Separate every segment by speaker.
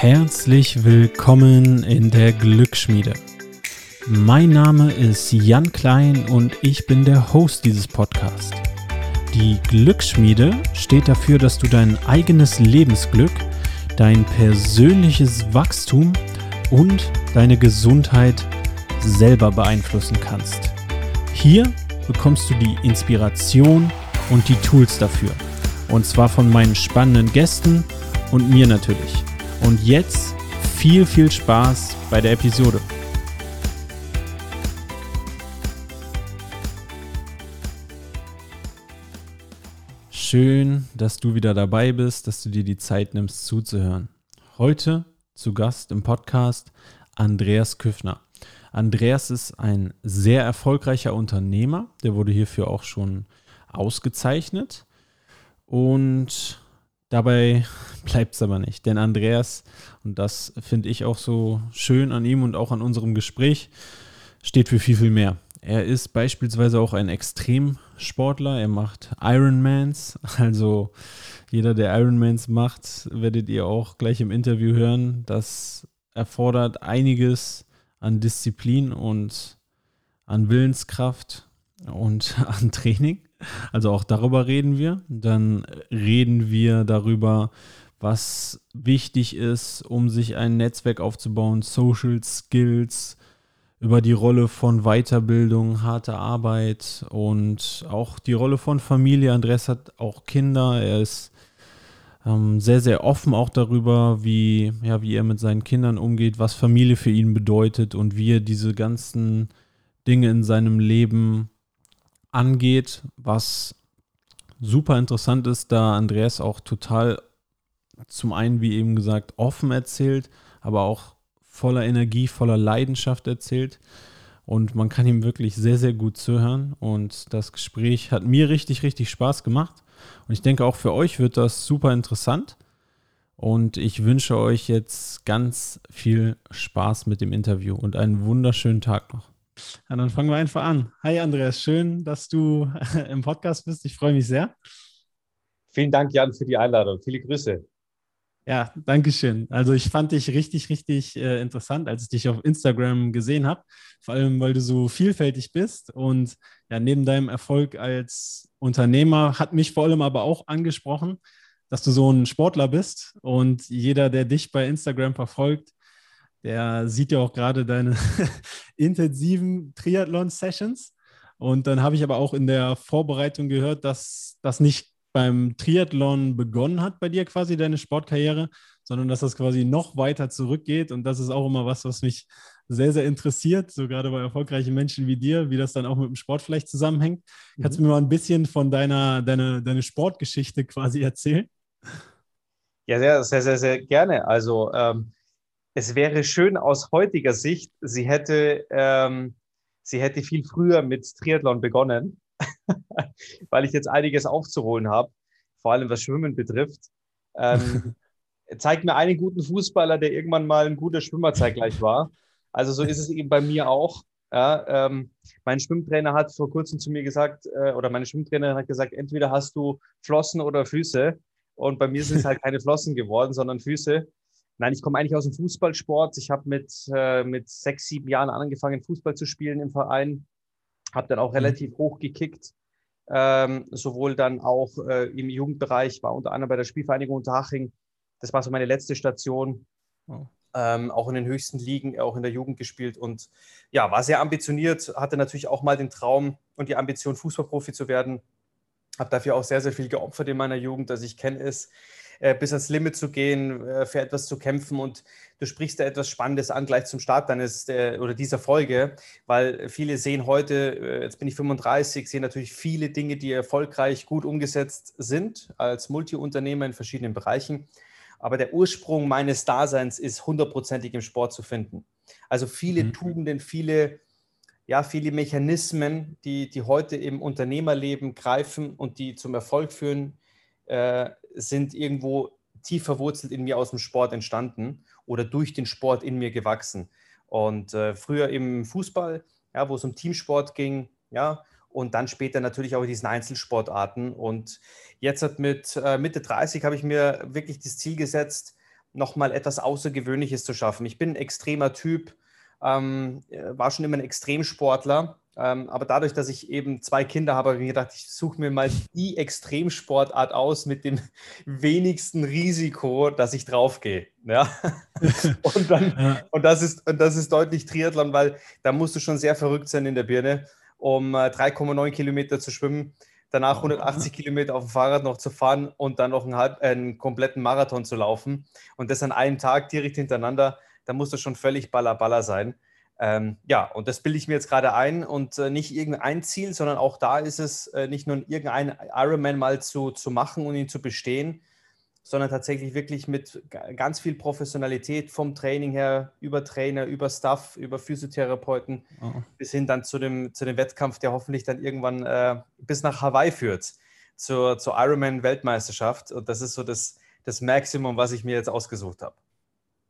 Speaker 1: Herzlich willkommen in der Glücksschmiede. Mein Name ist Jan Klein und ich bin der Host dieses Podcasts. Die Glücksschmiede steht dafür, dass du dein eigenes Lebensglück, dein persönliches Wachstum und deine Gesundheit selber beeinflussen kannst. Hier bekommst du die Inspiration und die Tools dafür. Und zwar von meinen spannenden Gästen und mir natürlich. Und jetzt viel, viel Spaß bei der Episode. Schön, dass du wieder dabei bist, dass du dir die Zeit nimmst zuzuhören. Heute zu Gast im Podcast Andreas Küffner. Andreas ist ein sehr erfolgreicher Unternehmer, der wurde hierfür auch schon ausgezeichnet. Und dabei bleibt es aber nicht. Denn Andreas, und das finde ich auch so schön an ihm und auch an unserem Gespräch, steht für viel, viel mehr. Er ist beispielsweise auch ein Extremsportler. Er macht Ironmans. Also jeder, der Ironmans macht, werdet ihr auch gleich im Interview hören. Das erfordert einiges an Disziplin und an Willenskraft und an Training. Also auch darüber reden wir. Dann reden wir darüber, was wichtig ist, um sich ein Netzwerk aufzubauen, Social Skills, über die Rolle von Weiterbildung, harter Arbeit und auch die Rolle von Familie. Andreas hat auch Kinder. Er ist ähm, sehr, sehr offen auch darüber, wie, ja, wie er mit seinen Kindern umgeht, was Familie für ihn bedeutet und wie er diese ganzen Dinge in seinem Leben angeht, was super interessant ist, da Andreas auch total zum einen, wie eben gesagt, offen erzählt, aber auch voller Energie, voller Leidenschaft erzählt. Und man kann ihm wirklich sehr, sehr gut zuhören. Und das Gespräch hat mir richtig, richtig Spaß gemacht. Und ich denke, auch für euch wird das super interessant. Und ich wünsche euch jetzt ganz viel Spaß mit dem Interview und einen wunderschönen Tag noch. Ja, dann fangen wir einfach an. Hi Andreas, schön, dass du im Podcast bist. Ich freue mich sehr.
Speaker 2: Vielen Dank, Jan, für die Einladung. Viele Grüße.
Speaker 1: Ja, danke schön. Also ich fand dich richtig, richtig äh, interessant, als ich dich auf Instagram gesehen habe. Vor allem, weil du so vielfältig bist und ja, neben deinem Erfolg als Unternehmer hat mich vor allem aber auch angesprochen, dass du so ein Sportler bist und jeder, der dich bei Instagram verfolgt, der sieht ja auch gerade deine intensiven Triathlon-Sessions. Und dann habe ich aber auch in der Vorbereitung gehört, dass das nicht beim Triathlon begonnen hat bei dir quasi deine Sportkarriere, sondern dass das quasi noch weiter zurückgeht. Und das ist auch immer was, was mich sehr, sehr interessiert, so gerade bei erfolgreichen Menschen wie dir, wie das dann auch mit dem Sport vielleicht zusammenhängt. Mhm. Kannst du mir mal ein bisschen von deiner deine, deine Sportgeschichte quasi erzählen?
Speaker 2: Ja, sehr, sehr, sehr, sehr gerne. Also ähm, es wäre schön aus heutiger Sicht, sie hätte, ähm, sie hätte viel früher mit Triathlon begonnen. weil ich jetzt einiges aufzuholen habe, vor allem was Schwimmen betrifft. Ähm, zeigt mir einen guten Fußballer, der irgendwann mal ein guter Schwimmer zeitgleich war. Also so ist es eben bei mir auch. Ja, ähm, mein Schwimmtrainer hat vor kurzem zu mir gesagt, äh, oder meine Schwimmtrainerin hat gesagt, entweder hast du Flossen oder Füße. Und bei mir sind es halt keine Flossen geworden, sondern Füße. Nein, ich komme eigentlich aus dem Fußballsport. Ich habe mit, äh, mit sechs, sieben Jahren angefangen, Fußball zu spielen im Verein habe dann auch mhm. relativ hoch gekickt, ähm, sowohl dann auch äh, im Jugendbereich, war unter anderem bei der Spielvereinigung Unterhaching. Das war so meine letzte Station. Oh. Ähm, auch in den höchsten Ligen, auch in der Jugend gespielt und ja, war sehr ambitioniert, hatte natürlich auch mal den Traum und die Ambition, Fußballprofi zu werden. Habe dafür auch sehr, sehr viel geopfert in meiner Jugend, dass ich kenne es, äh, bis ans Limit zu gehen, äh, für etwas zu kämpfen. Und du sprichst da etwas Spannendes an, gleich zum Start deines äh, oder dieser Folge, weil viele sehen heute, jetzt bin ich 35, sehen natürlich viele Dinge, die erfolgreich gut umgesetzt sind als Multiunternehmer in verschiedenen Bereichen. Aber der Ursprung meines Daseins ist hundertprozentig im Sport zu finden. Also viele mhm. Tugenden, viele ja, viele Mechanismen, die, die heute im Unternehmerleben greifen und die zum Erfolg führen, äh, sind irgendwo tief verwurzelt in mir aus dem Sport entstanden oder durch den Sport in mir gewachsen. Und äh, früher im Fußball, ja, wo es um Teamsport ging, ja, und dann später natürlich auch in diesen Einzelsportarten. Und jetzt mit äh, Mitte 30 habe ich mir wirklich das Ziel gesetzt, nochmal etwas Außergewöhnliches zu schaffen. Ich bin ein extremer Typ, ähm, war schon immer ein Extremsportler ähm, aber dadurch, dass ich eben zwei Kinder habe, habe ich mir gedacht, ich suche mir mal die Extremsportart aus mit dem wenigsten Risiko, dass ich draufgehe. Ja? und, dann, ja. und, das ist, und das ist deutlich Triathlon, weil da musst du schon sehr verrückt sein in der Birne, um äh, 3,9 Kilometer zu schwimmen, danach 180 Kilometer auf dem Fahrrad noch zu fahren und dann noch einen, halb, äh, einen kompletten Marathon zu laufen. Und das an einem Tag direkt hintereinander, da musst du schon völlig baller baller sein. Ähm, ja, und das bilde ich mir jetzt gerade ein und äh, nicht irgendein Ziel, sondern auch da ist es äh, nicht nur irgendein Ironman mal zu, zu machen und ihn zu bestehen, sondern tatsächlich wirklich mit ganz viel Professionalität vom Training her, über Trainer, über Staff, über Physiotherapeuten, oh. bis hin dann zu dem, zu dem Wettkampf, der hoffentlich dann irgendwann äh, bis nach Hawaii führt, zur, zur Ironman-Weltmeisterschaft. Und das ist so das, das Maximum, was ich mir jetzt ausgesucht habe.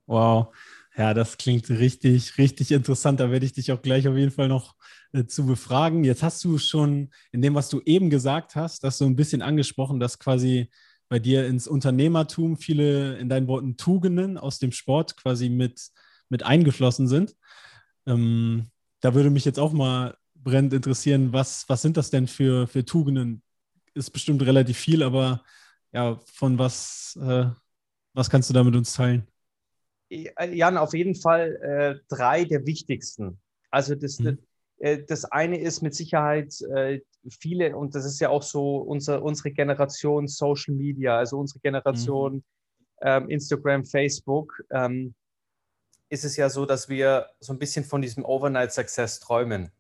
Speaker 1: Wow. Ja, das klingt richtig, richtig interessant. Da werde ich dich auch gleich auf jeden Fall noch äh, zu befragen. Jetzt hast du schon in dem, was du eben gesagt hast, das so ein bisschen angesprochen, dass quasi bei dir ins Unternehmertum viele in deinen Worten Tugenden aus dem Sport quasi mit, mit eingeflossen sind. Ähm, da würde mich jetzt auch mal brennend interessieren, was, was sind das denn für, für Tugenden? Ist bestimmt relativ viel, aber ja, von was, äh, was kannst du da mit uns teilen?
Speaker 2: Jan, auf jeden Fall äh, drei der wichtigsten. Also das, mhm. äh, das eine ist mit Sicherheit äh, viele, und das ist ja auch so unser, unsere Generation Social Media, also unsere Generation mhm. ähm, Instagram, Facebook, ähm, ist es ja so, dass wir so ein bisschen von diesem Overnight Success träumen.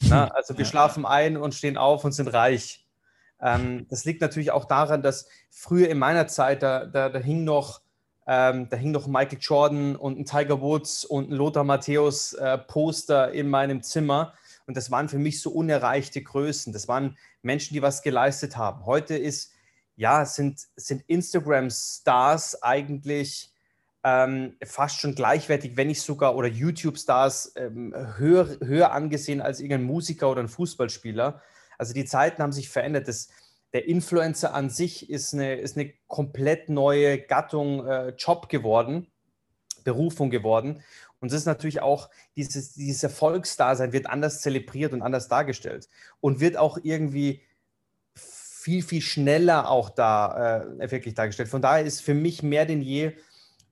Speaker 2: Na, also wir schlafen ein und stehen auf und sind reich. Ähm, das liegt natürlich auch daran, dass früher in meiner Zeit, da, da, da hing noch ähm, da hing noch Michael Jordan und ein Tiger Woods und ein Lothar Matthäus äh, Poster in meinem Zimmer. Und das waren für mich so unerreichte Größen. Das waren Menschen, die was geleistet haben. Heute ist, ja, sind, sind Instagram-Stars eigentlich ähm, fast schon gleichwertig, wenn nicht sogar, oder YouTube-Stars ähm, höher, höher angesehen als irgendein Musiker oder ein Fußballspieler. Also die Zeiten haben sich verändert. Das, der Influencer an sich ist eine, ist eine komplett neue Gattung, äh, Job geworden, Berufung geworden. Und es ist natürlich auch, dieses, dieses Erfolgsdasein wird anders zelebriert und anders dargestellt und wird auch irgendwie viel, viel schneller auch da äh, wirklich dargestellt. Von daher ist für mich mehr denn je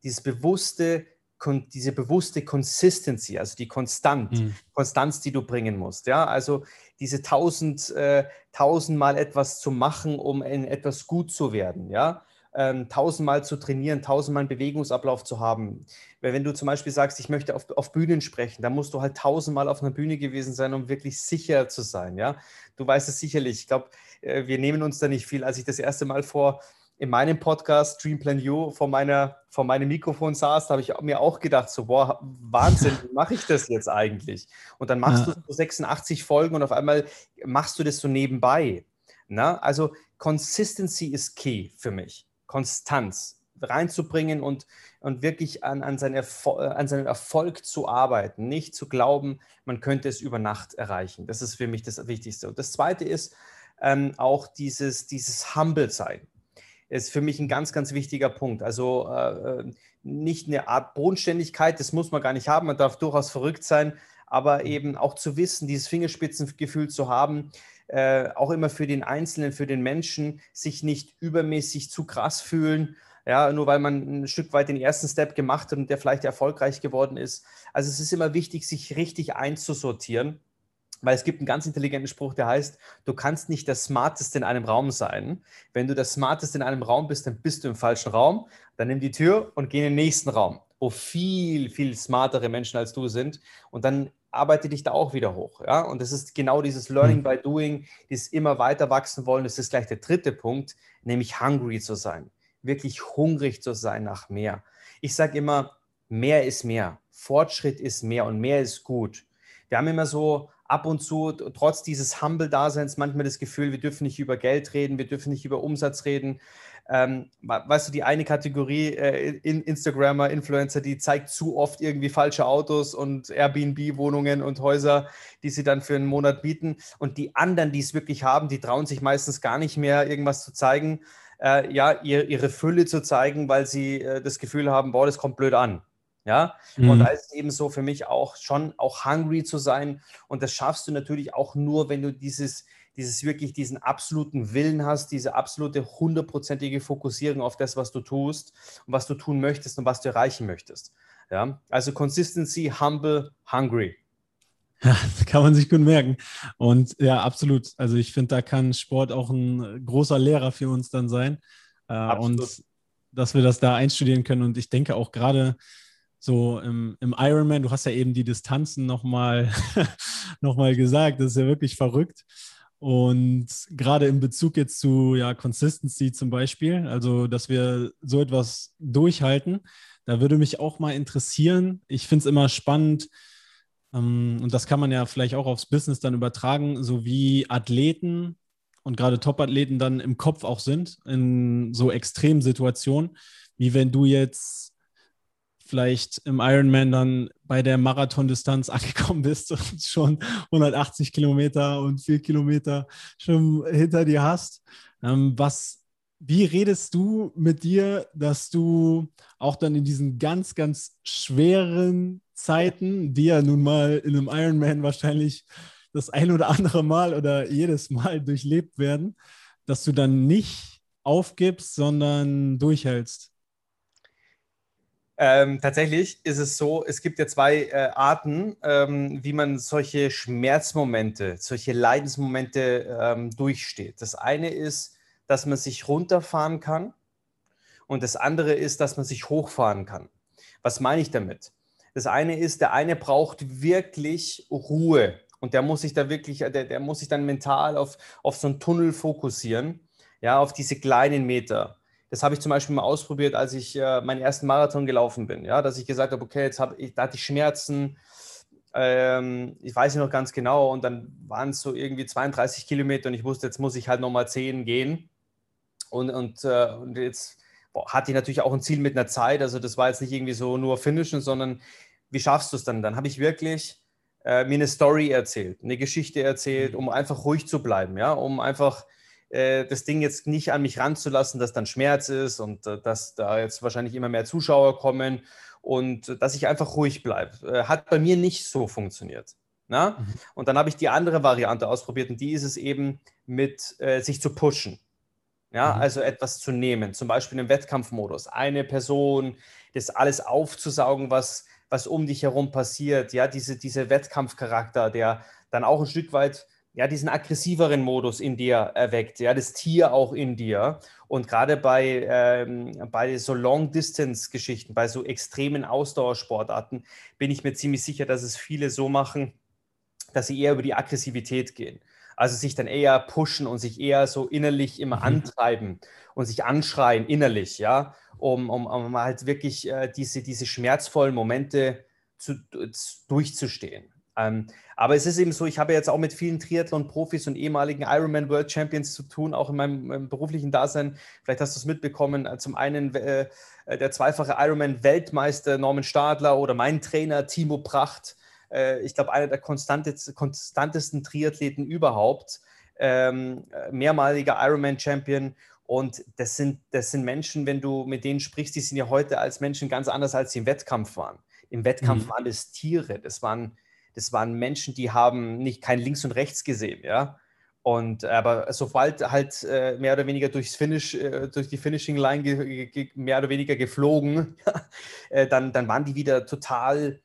Speaker 2: dieses bewusste, diese bewusste Consistency, also die Konstant, mhm. Konstanz, die du bringen musst. Ja, also diese tausend, äh, tausendmal etwas zu machen, um in etwas gut zu werden. Ja, ähm, tausendmal zu trainieren, tausendmal einen Bewegungsablauf zu haben. Weil wenn du zum Beispiel sagst, ich möchte auf, auf Bühnen sprechen, dann musst du halt tausendmal auf einer Bühne gewesen sein, um wirklich sicher zu sein. Ja, du weißt es sicherlich. Ich glaube, äh, wir nehmen uns da nicht viel. Als ich das erste Mal vor in meinem Podcast Streamplan You vor, meiner, vor meinem Mikrofon saß, habe ich mir auch gedacht, so, boah, Wahnsinn, wie mache ich das jetzt eigentlich? Und dann machst ja. du so 86 Folgen und auf einmal machst du das so nebenbei. Na? Also Consistency ist key für mich. Konstanz reinzubringen und, und wirklich an, an, sein an seinen Erfolg zu arbeiten, nicht zu glauben, man könnte es über Nacht erreichen. Das ist für mich das Wichtigste. Und das Zweite ist ähm, auch dieses, dieses Humble sein ist für mich ein ganz, ganz wichtiger Punkt. Also äh, äh, nicht eine Art Bodenständigkeit, das muss man gar nicht haben, man darf durchaus verrückt sein, aber mhm. eben auch zu wissen, dieses Fingerspitzengefühl zu haben, äh, auch immer für den Einzelnen, für den Menschen, sich nicht übermäßig zu krass fühlen, ja, nur weil man ein Stück weit den ersten Step gemacht hat und der vielleicht erfolgreich geworden ist. Also es ist immer wichtig, sich richtig einzusortieren weil es gibt einen ganz intelligenten Spruch, der heißt, du kannst nicht der Smarteste in einem Raum sein. Wenn du der Smarteste in einem Raum bist, dann bist du im falschen Raum. Dann nimm die Tür und geh in den nächsten Raum, wo viel, viel smartere Menschen als du sind. Und dann arbeite dich da auch wieder hoch. Ja? Und das ist genau dieses Learning by Doing, dieses immer weiter wachsen wollen. Das ist gleich der dritte Punkt, nämlich hungry zu sein. Wirklich hungrig zu sein nach mehr. Ich sage immer, mehr ist mehr. Fortschritt ist mehr und mehr ist gut. Wir haben immer so ab und zu, trotz dieses Humble-Daseins, manchmal das Gefühl, wir dürfen nicht über Geld reden, wir dürfen nicht über Umsatz reden. Ähm, weißt du, die eine Kategorie äh, in Instagrammer, Influencer, die zeigt zu oft irgendwie falsche Autos und Airbnb-Wohnungen und Häuser, die sie dann für einen Monat bieten. Und die anderen, die es wirklich haben, die trauen sich meistens gar nicht mehr, irgendwas zu zeigen. äh, ja, ihr, ihre Fülle zu zeigen, weil sie äh, das Gefühl haben, boah, das kommt blöd an. Ja, mhm. und da ist es eben so für mich auch schon auch hungry zu sein. Und das schaffst du natürlich auch nur, wenn du dieses, dieses wirklich diesen absoluten Willen hast, diese absolute hundertprozentige Fokussierung auf das, was du tust und was du tun möchtest und was du erreichen möchtest. Ja, also Consistency, humble, hungry.
Speaker 1: Ja, kann man sich gut merken. Und ja, absolut. Also ich finde, da kann Sport auch ein großer Lehrer für uns dann sein. Äh, und dass wir das da einstudieren können. Und ich denke auch gerade so im, im Ironman, du hast ja eben die Distanzen nochmal noch mal gesagt, das ist ja wirklich verrückt. Und gerade in Bezug jetzt zu ja, Consistency zum Beispiel, also dass wir so etwas durchhalten, da würde mich auch mal interessieren. Ich finde es immer spannend, ähm, und das kann man ja vielleicht auch aufs Business dann übertragen, so wie Athleten und gerade Top-Athleten dann im Kopf auch sind, in so extremen Situationen, wie wenn du jetzt vielleicht im Ironman dann bei der Marathondistanz angekommen bist und schon 180 Kilometer und 4 Kilometer schon hinter dir hast. Ähm, was, wie redest du mit dir, dass du auch dann in diesen ganz, ganz schweren Zeiten, die ja nun mal in einem Ironman wahrscheinlich das ein oder andere Mal oder jedes Mal durchlebt werden, dass du dann nicht aufgibst, sondern durchhältst?
Speaker 2: Ähm, tatsächlich ist es so, es gibt ja zwei äh, Arten, ähm, wie man solche Schmerzmomente, solche Leidensmomente ähm, durchsteht. Das eine ist, dass man sich runterfahren kann und das andere ist, dass man sich hochfahren kann. Was meine ich damit? Das eine ist, der eine braucht wirklich Ruhe und der muss sich da wirklich, der, der muss sich dann mental auf, auf so einen Tunnel fokussieren, ja, auf diese kleinen Meter. Das habe ich zum Beispiel mal ausprobiert, als ich äh, meinen ersten Marathon gelaufen bin, ja, dass ich gesagt habe, okay, jetzt habe ich, da hatte ich Schmerzen, ähm, ich weiß noch ganz genau, und dann waren es so irgendwie 32 Kilometer und ich wusste, jetzt muss ich halt nochmal 10 gehen. Und, und, äh, und jetzt boah, hatte ich natürlich auch ein Ziel mit einer Zeit. Also das war jetzt nicht irgendwie so nur finishen, sondern wie schaffst du es dann? Dann habe ich wirklich äh, mir eine Story erzählt, eine Geschichte erzählt, mhm. um einfach ruhig zu bleiben, ja, um einfach äh, das Ding jetzt nicht an mich ranzulassen, dass dann Schmerz ist und äh, dass da jetzt wahrscheinlich immer mehr Zuschauer kommen und dass ich einfach ruhig bleibe. Äh, hat bei mir nicht so funktioniert. Na? Mhm. Und dann habe ich die andere Variante ausprobiert und die ist es eben mit äh, sich zu pushen. Ja, mhm. also etwas zu nehmen, zum Beispiel im Wettkampfmodus. Eine Person, das alles aufzusaugen, was, was um dich herum passiert. Ja, diese, diese Wettkampfcharakter, der dann auch ein Stück weit ja, diesen aggressiveren Modus in dir erweckt, ja, das Tier auch in dir. Und gerade bei, ähm, bei so Long-Distance-Geschichten, bei so extremen Ausdauersportarten, bin ich mir ziemlich sicher, dass es viele so machen, dass sie eher über die Aggressivität gehen. Also sich dann eher pushen und sich eher so innerlich immer mhm. antreiben und sich anschreien innerlich, ja, um, um, um halt wirklich äh, diese, diese schmerzvollen Momente zu, zu, durchzustehen. Ähm, aber es ist eben so, ich habe jetzt auch mit vielen Triathlon-Profis und ehemaligen Ironman World Champions zu tun, auch in meinem, meinem beruflichen Dasein. Vielleicht hast du es mitbekommen. Äh, zum einen äh, äh, der zweifache Ironman-Weltmeister Norman Stadler oder mein Trainer Timo Pracht äh, ich glaube, einer der konstantesten Triathleten überhaupt, ähm, mehrmaliger Ironman-Champion. Und das sind, das sind Menschen, wenn du mit denen sprichst, die sind ja heute als Menschen ganz anders, als sie im Wettkampf waren. Im Wettkampf mhm. waren es Tiere, das waren, das waren Menschen, die haben nicht kein Links und Rechts gesehen, ja. Und aber sobald halt äh, mehr oder weniger durchs Finish, äh, durch die Finishing Line mehr oder weniger geflogen, äh, dann, dann waren die wieder total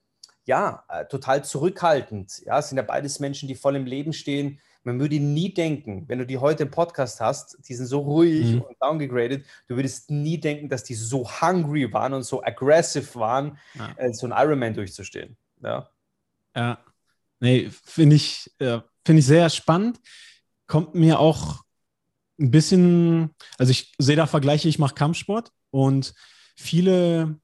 Speaker 2: ja, äh, total zurückhaltend. Ja, es sind ja beides Menschen, die voll im Leben stehen. Man würde nie denken, wenn du die heute im Podcast hast, die sind so ruhig mhm. und downgegradet, du würdest nie denken, dass die so hungry waren und so aggressive waren, ja. äh, so ein Ironman durchzustehen. Ja.
Speaker 1: Ja. Nee, finde ich, äh, find ich sehr spannend. Kommt mir auch ein bisschen, also ich sehe da Vergleiche, ich mache Kampfsport und viele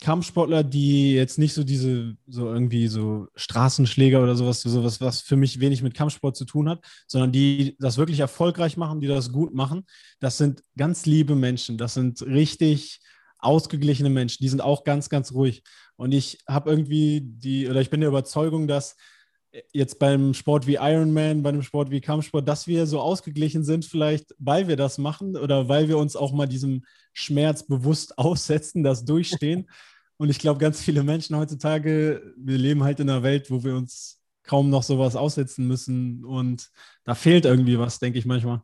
Speaker 1: Kampfsportler, die jetzt nicht so diese, so irgendwie so Straßenschläger oder sowas, sowas, was für mich wenig mit Kampfsport zu tun hat, sondern die das wirklich erfolgreich machen, die das gut machen, das sind ganz liebe Menschen. Das sind richtig ausgeglichene Menschen. Die sind auch ganz, ganz ruhig. Und ich habe irgendwie die, oder ich bin der Überzeugung, dass jetzt beim Sport wie Ironman, bei einem Sport wie Kampfsport, dass wir so ausgeglichen sind, vielleicht weil wir das machen oder weil wir uns auch mal diesem Schmerz bewusst aussetzen, das durchstehen. Und ich glaube, ganz viele Menschen heutzutage, wir leben halt in einer Welt, wo wir uns kaum noch sowas aussetzen müssen. Und da fehlt irgendwie was, denke ich manchmal.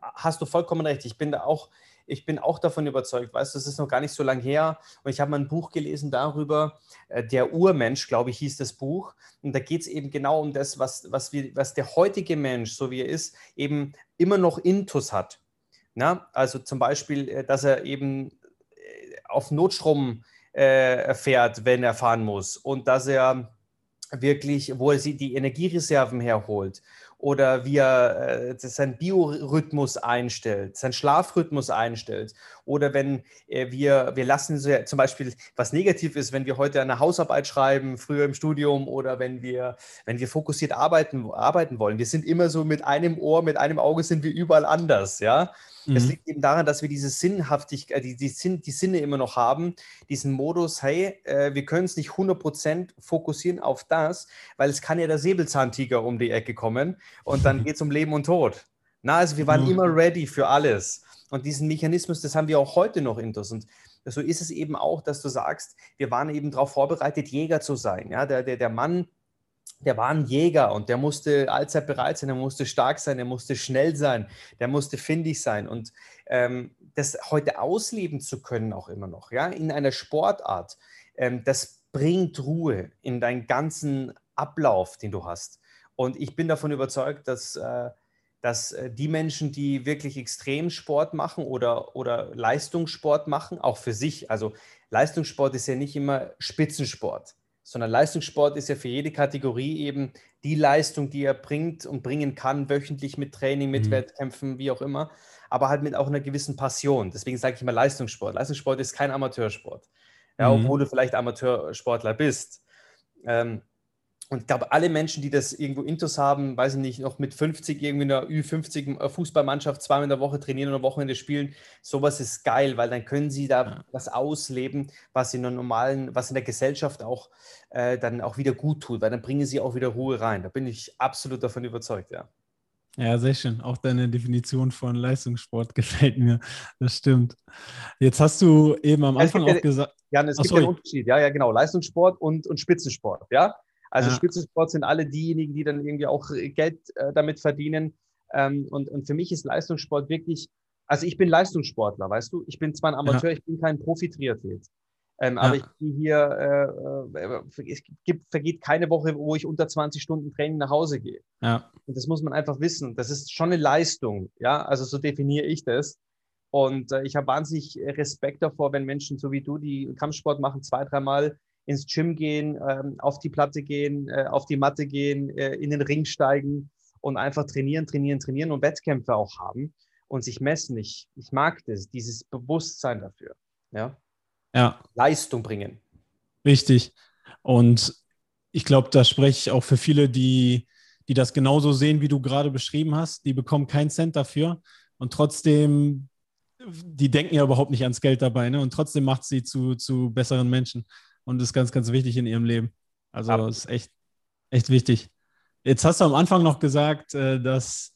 Speaker 2: Hast du vollkommen recht. Ich bin da auch, ich bin auch davon überzeugt, weißt du, es ist noch gar nicht so lange her und ich habe mal ein Buch gelesen darüber, äh, der Urmensch, glaube ich, hieß das Buch. Und da geht es eben genau um das, was, was, wir, was der heutige Mensch, so wie er ist, eben immer noch Intus hat. Na? Also zum Beispiel, äh, dass er eben äh, auf Notstrom äh, fährt, wenn er fahren muss und dass er wirklich, wo er die Energiereserven herholt oder wie er äh, seinen Biorhythmus einstellt, seinen Schlafrhythmus einstellt. Oder wenn äh, wir, wir lassen so, zum Beispiel, was negativ ist, wenn wir heute eine Hausarbeit schreiben, früher im Studium oder wenn wir, wenn wir fokussiert arbeiten, arbeiten wollen. Wir sind immer so mit einem Ohr, mit einem Auge sind wir überall anders, ja. Es mhm. liegt eben daran, dass wir diese Sinnhaftigkeit, die, die, Sinn, die Sinne immer noch haben, diesen Modus, hey, äh, wir können es nicht 100% fokussieren auf das, weil es kann ja der Säbelzahntiger um die Ecke kommen und dann geht es um Leben und Tod. Na, also wir waren mhm. immer ready für alles. Und diesen Mechanismus, das haben wir auch heute noch in das. Und so ist es eben auch, dass du sagst, wir waren eben darauf vorbereitet, Jäger zu sein. Ja, der, der, der Mann, der war ein Jäger und der musste allzeit bereit sein, der musste stark sein, der musste schnell sein, der musste findig sein. Und ähm, das heute ausleben zu können, auch immer noch, ja, in einer Sportart, ähm, das bringt Ruhe in deinen ganzen Ablauf, den du hast. Und ich bin davon überzeugt, dass, äh, dass äh, die Menschen, die wirklich Extremsport machen oder, oder Leistungssport machen, auch für sich, also Leistungssport ist ja nicht immer Spitzensport, sondern Leistungssport ist ja für jede Kategorie eben die Leistung, die er bringt und bringen kann, wöchentlich mit Training, mit mhm. Wettkämpfen, wie auch immer, aber halt mit auch einer gewissen Passion. Deswegen sage ich immer Leistungssport. Leistungssport ist kein Amateursport, ja, mhm. obwohl du vielleicht Amateursportler bist. Ähm, und ich glaube, alle Menschen, die das irgendwo Intus haben, weiß ich nicht, noch mit 50 irgendwie in einer Ü50 äh, Fußballmannschaft zweimal in der Woche trainieren und am Wochenende spielen, sowas ist geil, weil dann können sie da ja. was ausleben, was in der normalen, was in der Gesellschaft auch äh, dann auch wieder gut tut, weil dann bringen sie auch wieder Ruhe rein. Da bin ich absolut davon überzeugt, ja.
Speaker 1: Ja, sehr schön. Auch deine Definition von Leistungssport gefällt mir. Das stimmt. Jetzt hast du eben am Anfang auch gesagt.
Speaker 2: Ja, es gibt einen Unterschied. Ja, ja, genau. Leistungssport und, und Spitzensport. Ja, also ja. Spitzensport sind alle diejenigen, die dann irgendwie auch Geld äh, damit verdienen. Ähm, und, und für mich ist Leistungssport wirklich, also ich bin Leistungssportler, weißt du? Ich bin zwar ein Amateur, ja. ich bin kein Profi-Triathlet. Ähm, ja. Aber ich bin hier, äh, äh, es gibt, vergeht keine Woche, wo ich unter 20 Stunden Training nach Hause gehe. Ja. Und das muss man einfach wissen. Das ist schon eine Leistung, ja. Also so definiere ich das. Und äh, ich habe wahnsinnig Respekt davor, wenn Menschen so wie du, die Kampfsport machen, zwei, dreimal ins Gym gehen, ähm, auf die Platte gehen, äh, auf die Matte gehen, äh, in den Ring steigen und einfach trainieren, trainieren, trainieren und Wettkämpfe auch haben und sich messen. Ich, ich mag das, dieses Bewusstsein dafür. Ja. ja. Leistung bringen.
Speaker 1: Richtig. Und ich glaube, da spreche ich auch für viele, die, die das genauso sehen, wie du gerade beschrieben hast. Die bekommen keinen Cent dafür und trotzdem, die denken ja überhaupt nicht ans Geld dabei, ne? Und trotzdem macht sie zu, zu besseren Menschen und ist ganz, ganz wichtig in ihrem Leben. Also ja. ist echt, echt wichtig. Jetzt hast du am Anfang noch gesagt, äh, dass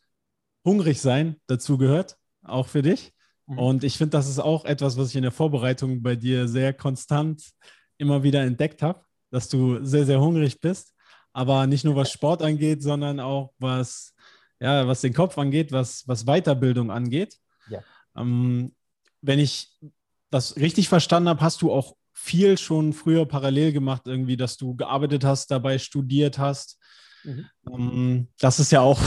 Speaker 1: hungrig sein dazu gehört, auch für dich. Mhm. Und ich finde, das ist auch etwas, was ich in der Vorbereitung bei dir sehr konstant immer wieder entdeckt habe, dass du sehr, sehr hungrig bist. Aber nicht nur was Sport angeht, sondern auch was, ja, was den Kopf angeht, was, was Weiterbildung angeht. Ja. Ähm, wenn ich das richtig verstanden habe, hast du auch viel schon früher parallel gemacht, irgendwie, dass du gearbeitet hast, dabei studiert hast. Mhm. Ähm, das ist ja auch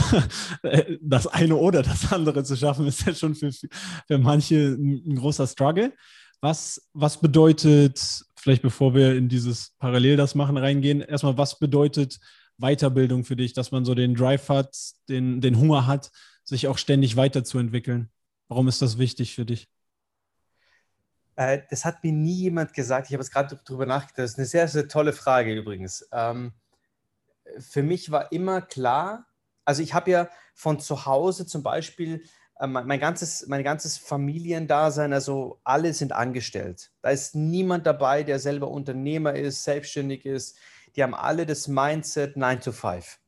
Speaker 1: das eine oder das andere zu schaffen, ist ja schon für, für manche ein, ein großer Struggle. Was, was bedeutet, vielleicht bevor wir in dieses Parallel das machen reingehen, erstmal, was bedeutet Weiterbildung für dich, dass man so den Drive hat, den, den Hunger hat, sich auch ständig weiterzuentwickeln? Warum ist das wichtig für dich?
Speaker 2: Äh, das hat mir nie jemand gesagt. Ich habe es gerade darüber nachgedacht. Das ist eine sehr, sehr tolle Frage übrigens. Ähm, für mich war immer klar, also ich habe ja von zu Hause zum Beispiel äh, mein, ganzes, mein ganzes Familiendasein, also alle sind angestellt. Da ist niemand dabei, der selber Unternehmer ist, selbstständig ist. die haben alle das Mindset 9 to 5.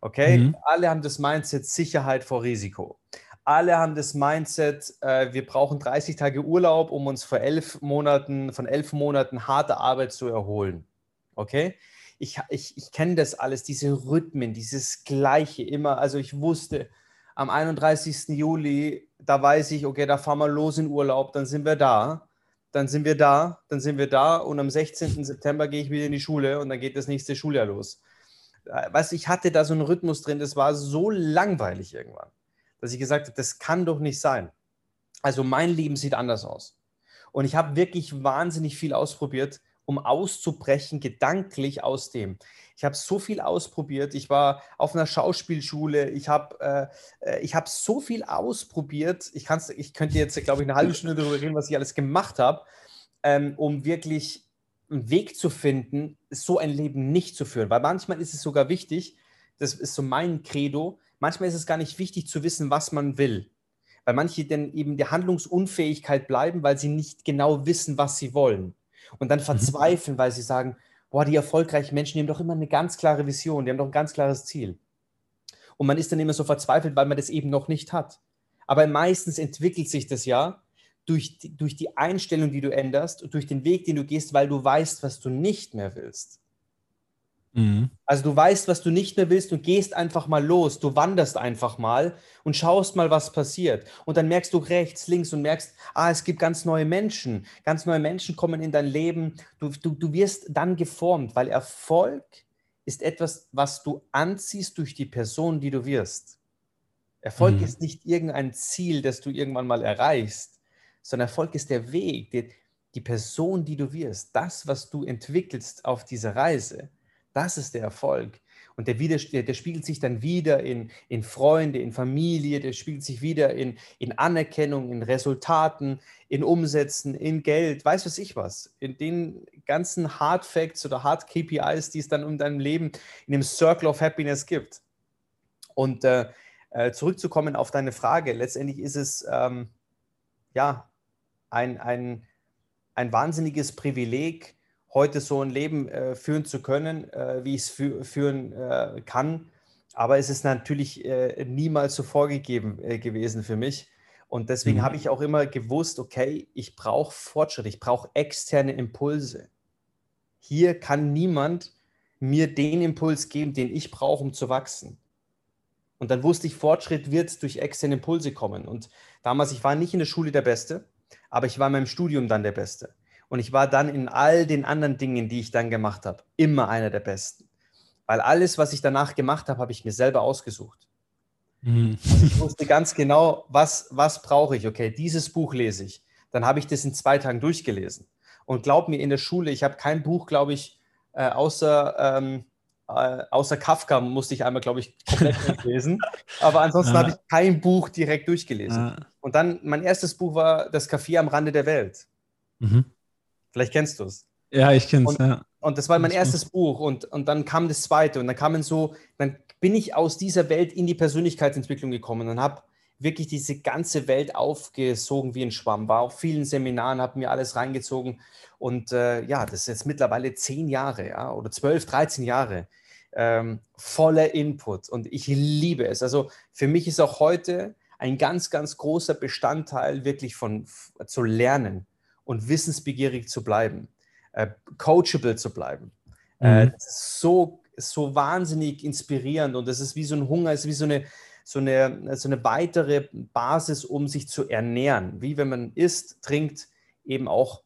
Speaker 2: Okay? Mhm. Alle haben das Mindset Sicherheit vor Risiko. Alle haben das Mindset, äh, wir brauchen 30 Tage Urlaub, um uns vor elf Monaten, von elf Monaten harter Arbeit zu erholen. Okay? Ich, ich, ich kenne das alles, diese Rhythmen, dieses Gleiche immer. Also ich wusste, am 31. Juli, da weiß ich, okay, da fahren wir los in Urlaub, dann sind wir da. Dann sind wir da, dann sind wir da und am 16. September gehe ich wieder in die Schule und dann geht das nächste Schuljahr los. Äh, weißt ich hatte da so einen Rhythmus drin, das war so langweilig irgendwann dass ich gesagt habe, das kann doch nicht sein. Also mein Leben sieht anders aus. Und ich habe wirklich wahnsinnig viel ausprobiert, um auszubrechen, gedanklich aus dem. Ich habe so viel ausprobiert. Ich war auf einer Schauspielschule. Ich habe äh, äh hab so viel ausprobiert. Ich, kann's, ich könnte jetzt, glaube ich, eine halbe Stunde darüber reden, was ich alles gemacht habe, ähm, um wirklich einen Weg zu finden, so ein Leben nicht zu führen. Weil manchmal ist es sogar wichtig, das ist so mein Credo, manchmal ist es gar nicht wichtig zu wissen, was man will. Weil manche dann eben der Handlungsunfähigkeit bleiben, weil sie nicht genau wissen, was sie wollen. Und dann mhm. verzweifeln, weil sie sagen, boah, die erfolgreichen Menschen, die haben doch immer eine ganz klare Vision, die haben doch ein ganz klares Ziel. Und man ist dann immer so verzweifelt, weil man das eben noch nicht hat. Aber meistens entwickelt sich das ja durch die, durch die Einstellung, die du änderst durch den Weg, den du gehst, weil du weißt, was du nicht mehr willst. Mhm. Also du weißt, was du nicht mehr willst und gehst einfach mal los. Du wanderst einfach mal und schaust mal, was passiert. Und dann merkst du rechts, links und merkst, ah, es gibt ganz neue Menschen. Ganz neue Menschen kommen in dein Leben. Du, du, du wirst dann geformt, weil Erfolg ist etwas, was du anziehst durch die Person, die du wirst. Erfolg mhm. ist nicht irgendein Ziel, das du irgendwann mal erreichst, sondern Erfolg ist der Weg, die, die Person, die du wirst, das, was du entwickelst auf dieser Reise. Das ist der Erfolg. Und der, wieder, der, der, spiegelt sich dann wieder in, in Freunde, in Familie, der spiegelt sich wieder in, in Anerkennung, in Resultaten, in Umsätzen, in Geld, weiß was ich was. In den ganzen Hard Facts oder Hard KPIs, die es dann um dein Leben in dem Circle of Happiness gibt. Und äh, äh, zurückzukommen auf deine Frage, letztendlich ist es ähm, ja ein, ein, ein wahnsinniges Privileg, heute so ein Leben äh, führen zu können, äh, wie ich es fü führen äh, kann. Aber es ist natürlich äh, niemals so vorgegeben äh, gewesen für mich. Und deswegen mhm. habe ich auch immer gewusst, okay, ich brauche Fortschritt, ich brauche externe Impulse. Hier kann niemand mir den Impuls geben, den ich brauche, um zu wachsen. Und dann wusste ich, Fortschritt wird durch externe Impulse kommen. Und damals, ich war nicht in der Schule der Beste, aber ich war in meinem Studium dann der Beste. Und ich war dann in all den anderen Dingen, die ich dann gemacht habe, immer einer der Besten. Weil alles, was ich danach gemacht habe, habe ich mir selber ausgesucht. Mhm. Also ich wusste ganz genau, was, was brauche ich. Okay, dieses Buch lese ich. Dann habe ich das in zwei Tagen durchgelesen. Und glaub mir, in der Schule, ich habe kein Buch, glaube ich, äh, außer, ähm, äh, außer Kafka musste ich einmal, glaube ich, komplett durchlesen. Aber ansonsten ja. habe ich kein Buch direkt durchgelesen. Ja. Und dann, mein erstes Buch war Das Café am Rande der Welt. Mhm. Vielleicht kennst du es.
Speaker 1: Ja, ich kenne es, ja.
Speaker 2: Und das war mein erstes Buch und, und dann kam das zweite und dann kamen so, dann bin ich aus dieser Welt in die Persönlichkeitsentwicklung gekommen und habe wirklich diese ganze Welt aufgesogen wie ein Schwamm, war auf vielen Seminaren, habe mir alles reingezogen und äh, ja, das ist jetzt mittlerweile zehn Jahre ja, oder zwölf, dreizehn Jahre ähm, voller Input und ich liebe es. Also für mich ist auch heute ein ganz, ganz großer Bestandteil wirklich von zu lernen und wissensbegierig zu bleiben, äh, coachable zu bleiben. Äh, mhm. Äh, das ist so, so wahnsinnig inspirierend und das ist wie so ein Hunger, ist wie so eine, so eine, so eine weitere Basis, um sich zu ernähren. Wie wenn man isst, trinkt, eben auch,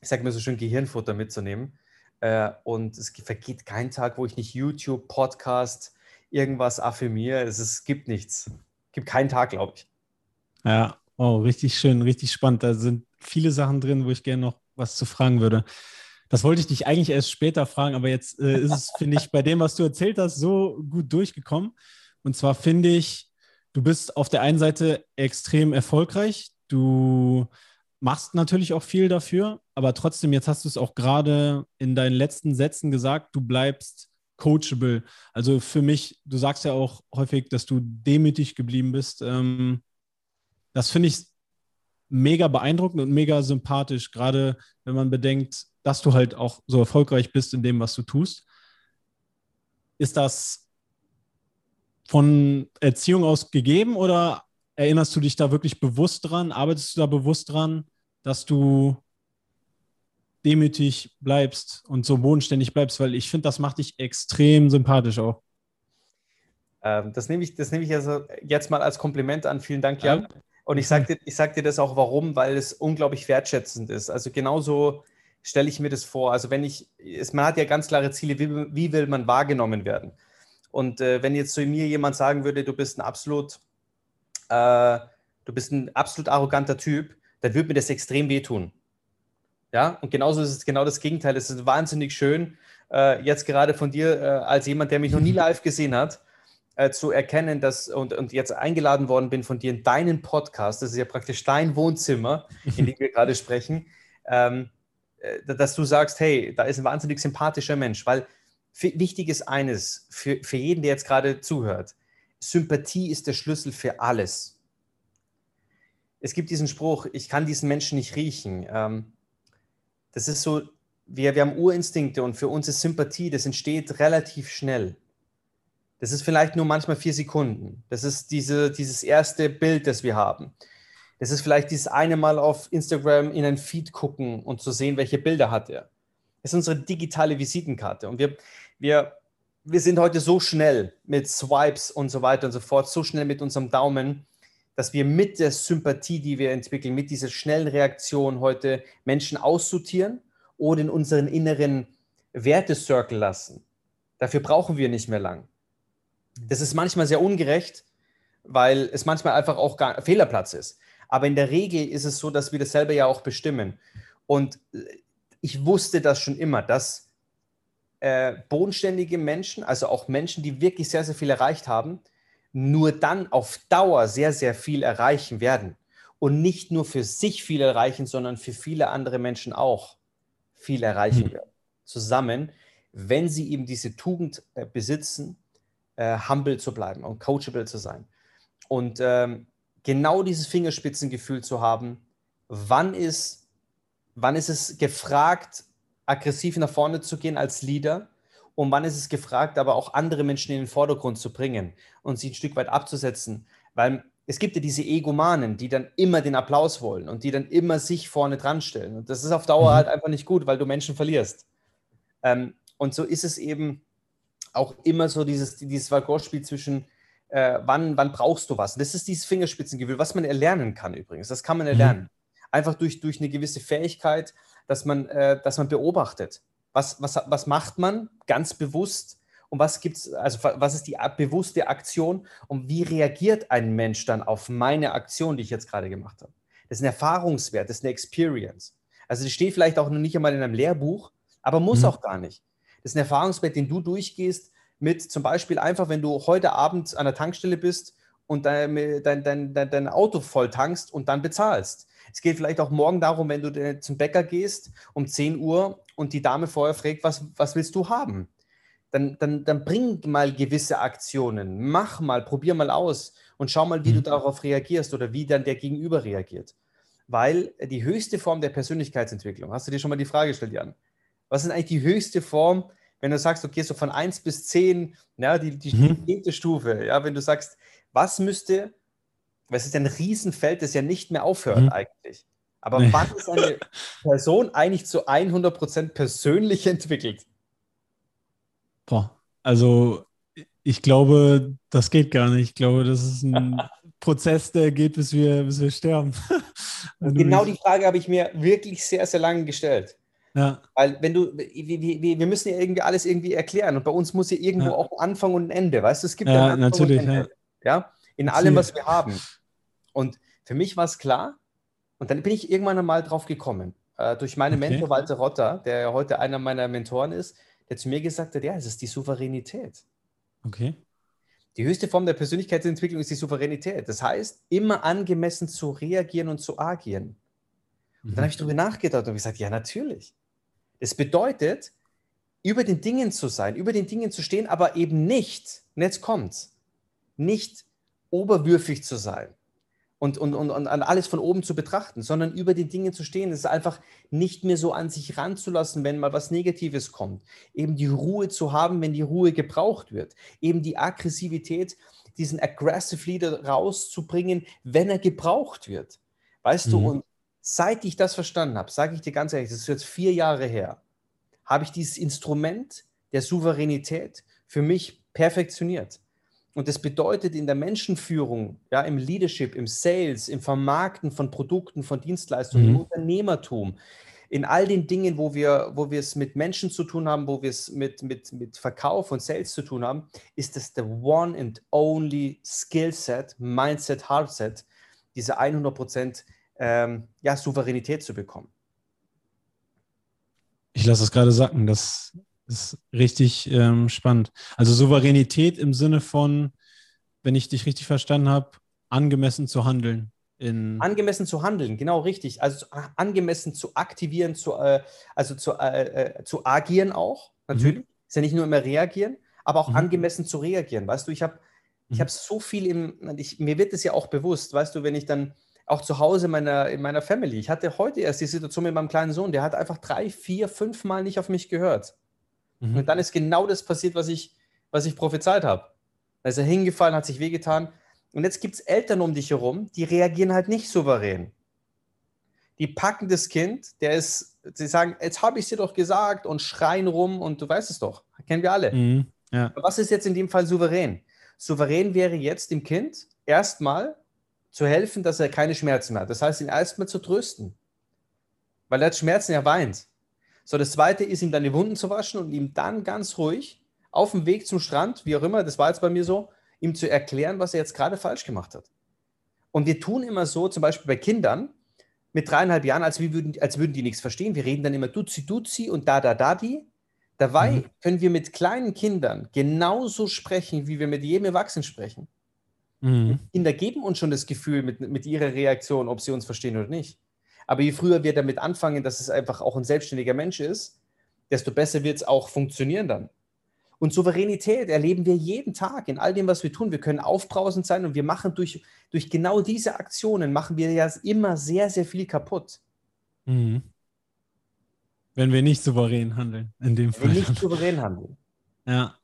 Speaker 2: ich sage mir so schön, Gehirnfutter mitzunehmen. Äh, und es vergeht kein Tag, wo ich nicht YouTube, Podcast, irgendwas affirmiere. Es, es gibt nichts. Es gibt keinen Tag, glaube ich.
Speaker 1: Ja, oh, richtig schön, richtig spannend. Da sind viele Sachen drin, wo ich gerne noch was zu fragen würde. Das wollte ich dich eigentlich erst später fragen, aber jetzt äh, ist es, finde ich, bei dem, was du erzählt hast, so gut durchgekommen. Und zwar finde ich, du bist auf der einen Seite extrem erfolgreich. Du machst natürlich auch viel dafür, aber trotzdem, jetzt hast du es auch gerade in deinen letzten Sätzen gesagt, du bleibst coachable. Also für mich, du sagst ja auch häufig, dass du demütig geblieben bist. Ähm, das finde ich mega beeindruckend und mega sympathisch, gerade wenn man bedenkt, dass du halt auch so erfolgreich bist in dem, was du tust. ist das von Erziehung aus gegeben oder erinnerst du dich da wirklich bewusst dran? Arbeitest du da bewusst dran, dass du demütig bleibst und so bodenständig bleibst? Weil ich finde, das macht dich extrem sympathisch auch.
Speaker 2: Ähm, das nehme ich, das nehme ich also jetzt mal als Kompliment an. Vielen Dank, Jan. Ja. Und ich sage dir, sag dir das auch warum, weil es unglaublich wertschätzend ist. Also genauso stelle ich mir das vor. Also wenn ich, es, man hat ja ganz klare Ziele, wie, wie will man wahrgenommen werden? Und äh, wenn jetzt zu mir jemand sagen würde, du bist ein absolut, äh, du bist ein absolut arroganter Typ, dann würde mir das extrem wehtun. Ja, und genauso ist es genau das Gegenteil. Es ist wahnsinnig schön, äh, jetzt gerade von dir, äh, als jemand, der mich noch nie live gesehen hat, äh, zu erkennen, dass und, und jetzt eingeladen worden bin von dir in deinen Podcast, das ist ja praktisch dein Wohnzimmer, in dem wir gerade sprechen, ähm, äh, dass du sagst, hey, da ist ein wahnsinnig sympathischer Mensch, weil wichtig ist eines für, für jeden, der jetzt gerade zuhört, Sympathie ist der Schlüssel für alles. Es gibt diesen Spruch, ich kann diesen Menschen nicht riechen. Ähm, das ist so, wir, wir haben Urinstinkte und für uns ist Sympathie, das entsteht relativ schnell. Das ist vielleicht nur manchmal vier Sekunden. Das ist diese, dieses erste Bild, das wir haben. Das ist vielleicht dieses eine Mal auf Instagram in ein Feed gucken und zu sehen, welche Bilder hat er. Das ist unsere digitale Visitenkarte. Und wir, wir, wir sind heute so schnell mit Swipes und so weiter und so fort, so schnell mit unserem Daumen, dass wir mit der Sympathie, die wir entwickeln, mit dieser schnellen Reaktion heute Menschen aussortieren oder in unseren inneren Wertecircle lassen. Dafür brauchen wir nicht mehr lang. Das ist manchmal sehr ungerecht, weil es manchmal einfach auch gar Fehlerplatz ist. Aber in der Regel ist es so, dass wir das selber ja auch bestimmen. Und äh, ich wusste das schon immer, dass äh, bodenständige Menschen, also auch Menschen, die wirklich sehr, sehr viel erreicht haben, nur dann auf Dauer sehr, sehr viel erreichen werden. Und nicht nur für sich viel erreichen, sondern für viele andere Menschen auch viel erreichen mhm. werden. Zusammen, wenn sie eben diese Tugend äh, besitzen, äh, humble zu bleiben und coachable zu sein. Und ähm, genau dieses Fingerspitzengefühl zu haben, wann ist, wann ist es gefragt, aggressiv nach vorne zu gehen als Leader und wann ist es gefragt, aber auch andere Menschen in den Vordergrund zu bringen und sie ein Stück weit abzusetzen. Weil es gibt ja diese Egomanen, die dann immer den Applaus wollen und die dann immer sich vorne dran stellen. Und das ist auf Dauer mhm. halt einfach nicht gut, weil du Menschen verlierst. Ähm, und so ist es eben auch immer so dieses, dieses Valgor-Spiel zwischen, äh, wann, wann brauchst du was? Und das ist dieses Fingerspitzengefühl, was man erlernen kann übrigens. Das kann man mhm. erlernen. Mhm. Einfach durch, durch eine gewisse Fähigkeit, dass man, äh, dass man beobachtet. Was, was, was macht man ganz bewusst? Und was gibt's, also was ist die bewusste Aktion und wie reagiert ein Mensch dann auf meine Aktion, die ich jetzt gerade gemacht habe? Das ist ein Erfahrungswert, das ist eine Experience. Also das steht vielleicht auch noch nicht einmal in einem Lehrbuch, aber muss mhm. auch gar nicht. Das ist ein Erfahrungswert, den du durchgehst mit zum Beispiel einfach, wenn du heute Abend an der Tankstelle bist und dein, dein, dein, dein Auto voll tankst und dann bezahlst. Es geht vielleicht auch morgen darum, wenn du zum Bäcker gehst um 10 Uhr und die Dame vorher fragt, was, was willst du haben? Dann, dann, dann bring mal gewisse Aktionen, mach mal, probier mal aus und schau mal, wie mhm. du darauf reagierst oder wie dann der Gegenüber reagiert. Weil die höchste Form der Persönlichkeitsentwicklung, hast du dir schon mal die Frage gestellt, Jan? Was ist eigentlich die höchste Form, wenn du sagst, okay, so von 1 bis 10, ja, die, die mhm. Stufe, ja, wenn du sagst, was müsste, weil es ist ein Riesenfeld, das ja nicht mehr aufhört mhm. eigentlich. Aber nee. wann ist eine Person eigentlich zu 100% persönlich entwickelt?
Speaker 1: Boah, also ich glaube, das geht gar nicht. Ich glaube, das ist ein Prozess, der geht, bis wir, bis wir sterben.
Speaker 2: genau die Frage habe ich mir wirklich sehr, sehr lange gestellt. Ja. Weil wenn du, wir, wir, wir, müssen ja irgendwie alles irgendwie erklären und bei uns muss ja irgendwo ja. auch Anfang und ein Ende, weißt du, es gibt ja,
Speaker 1: ja natürlich,
Speaker 2: ja. ja. in allem, was wir haben. Und für mich war es klar und dann bin ich irgendwann einmal drauf gekommen, äh, durch meinen okay. Mentor Walter Rotter, der ja heute einer meiner Mentoren ist, der zu mir gesagt hat, ja, es ist die Souveränität.
Speaker 1: Okay.
Speaker 2: Die höchste Form der Persönlichkeitsentwicklung ist die Souveränität. Das heißt, immer angemessen zu reagieren und zu agieren. Und dann mhm. habe ich darüber nachgedacht und gesagt, ja, natürlich. Es bedeutet, über den Dingen zu sein, über den Dingen zu stehen, aber eben nicht, und jetzt kommt's, nicht oberwürfig zu sein und, und, und, und alles von oben zu betrachten, sondern über den Dingen zu stehen. Es ist einfach nicht mehr so an sich ranzulassen, wenn mal was Negatives kommt. Eben die Ruhe zu haben, wenn die Ruhe gebraucht wird. Eben die Aggressivität, diesen Aggressive Leader rauszubringen, wenn er gebraucht wird. Weißt mhm. du, und seit ich das verstanden habe, sage ich dir ganz ehrlich, das ist jetzt vier Jahre her, habe ich dieses Instrument der Souveränität für mich perfektioniert. Und das bedeutet in der Menschenführung, ja, im Leadership, im Sales, im Vermarkten von Produkten, von Dienstleistungen, mhm. im Unternehmertum, in all den Dingen, wo wir, wo wir es mit Menschen zu tun haben, wo wir es mit, mit, mit Verkauf und Sales zu tun haben, ist das the one and only Skillset, Mindset, Hardset, diese 100% ähm, ja, Souveränität zu bekommen.
Speaker 1: Ich lasse es gerade sacken, das ist richtig ähm, spannend. Also Souveränität im Sinne von, wenn ich dich richtig verstanden habe, angemessen zu handeln.
Speaker 2: In angemessen zu handeln, genau richtig. Also angemessen zu aktivieren, zu, äh, also zu, äh, äh, zu agieren auch, natürlich. Mhm. Ist ja nicht nur immer reagieren, aber auch mhm. angemessen zu reagieren. Weißt du, ich habe ich mhm. hab so viel im, ich, mir wird es ja auch bewusst, weißt du, wenn ich dann auch zu Hause meiner, in meiner Family, ich hatte heute erst die Situation mit meinem kleinen Sohn, der hat einfach drei, vier, fünf Mal nicht auf mich gehört. Mhm. Und dann ist genau das passiert, was ich, was ich prophezeit habe. Da ist er hingefallen, hat sich wehgetan. Und jetzt gibt es Eltern um dich herum, die reagieren halt nicht souverän. Die packen das Kind, der ist, sie sagen, jetzt habe ich es dir doch gesagt und schreien rum und du weißt es doch, kennen wir alle. Mhm, ja. Was ist jetzt in dem Fall souverän? Souverän wäre jetzt dem Kind erstmal zu helfen, dass er keine Schmerzen mehr hat. Das heißt, ihn erstmal zu trösten. Weil er hat Schmerzen, er weint. So, das zweite ist, ihm dann die Wunden zu waschen und ihm dann ganz ruhig auf dem Weg zum Strand, wie auch immer, das war jetzt bei mir so, ihm zu erklären, was er jetzt gerade falsch gemacht hat. Und wir tun immer so, zum Beispiel bei Kindern mit dreieinhalb Jahren, als, würden, als würden die nichts verstehen. Wir reden dann immer Duzi, Duzi und Da, Da, Da, die. Dabei mhm. können wir mit kleinen Kindern genauso sprechen, wie wir mit jedem Erwachsenen sprechen. Mhm. Kinder geben uns schon das Gefühl mit, mit ihrer Reaktion, ob sie uns verstehen oder nicht. Aber je früher wir damit anfangen, dass es einfach auch ein selbstständiger Mensch ist, desto besser wird es auch funktionieren dann. Und Souveränität erleben wir jeden Tag in all dem, was wir tun. Wir können aufbrausend sein und wir machen durch, durch genau diese Aktionen, machen wir ja immer sehr, sehr viel kaputt. Mhm.
Speaker 1: Wenn wir nicht souverän handeln, in dem
Speaker 2: Fall. Wenn wir nicht souverän handeln.
Speaker 1: Ja.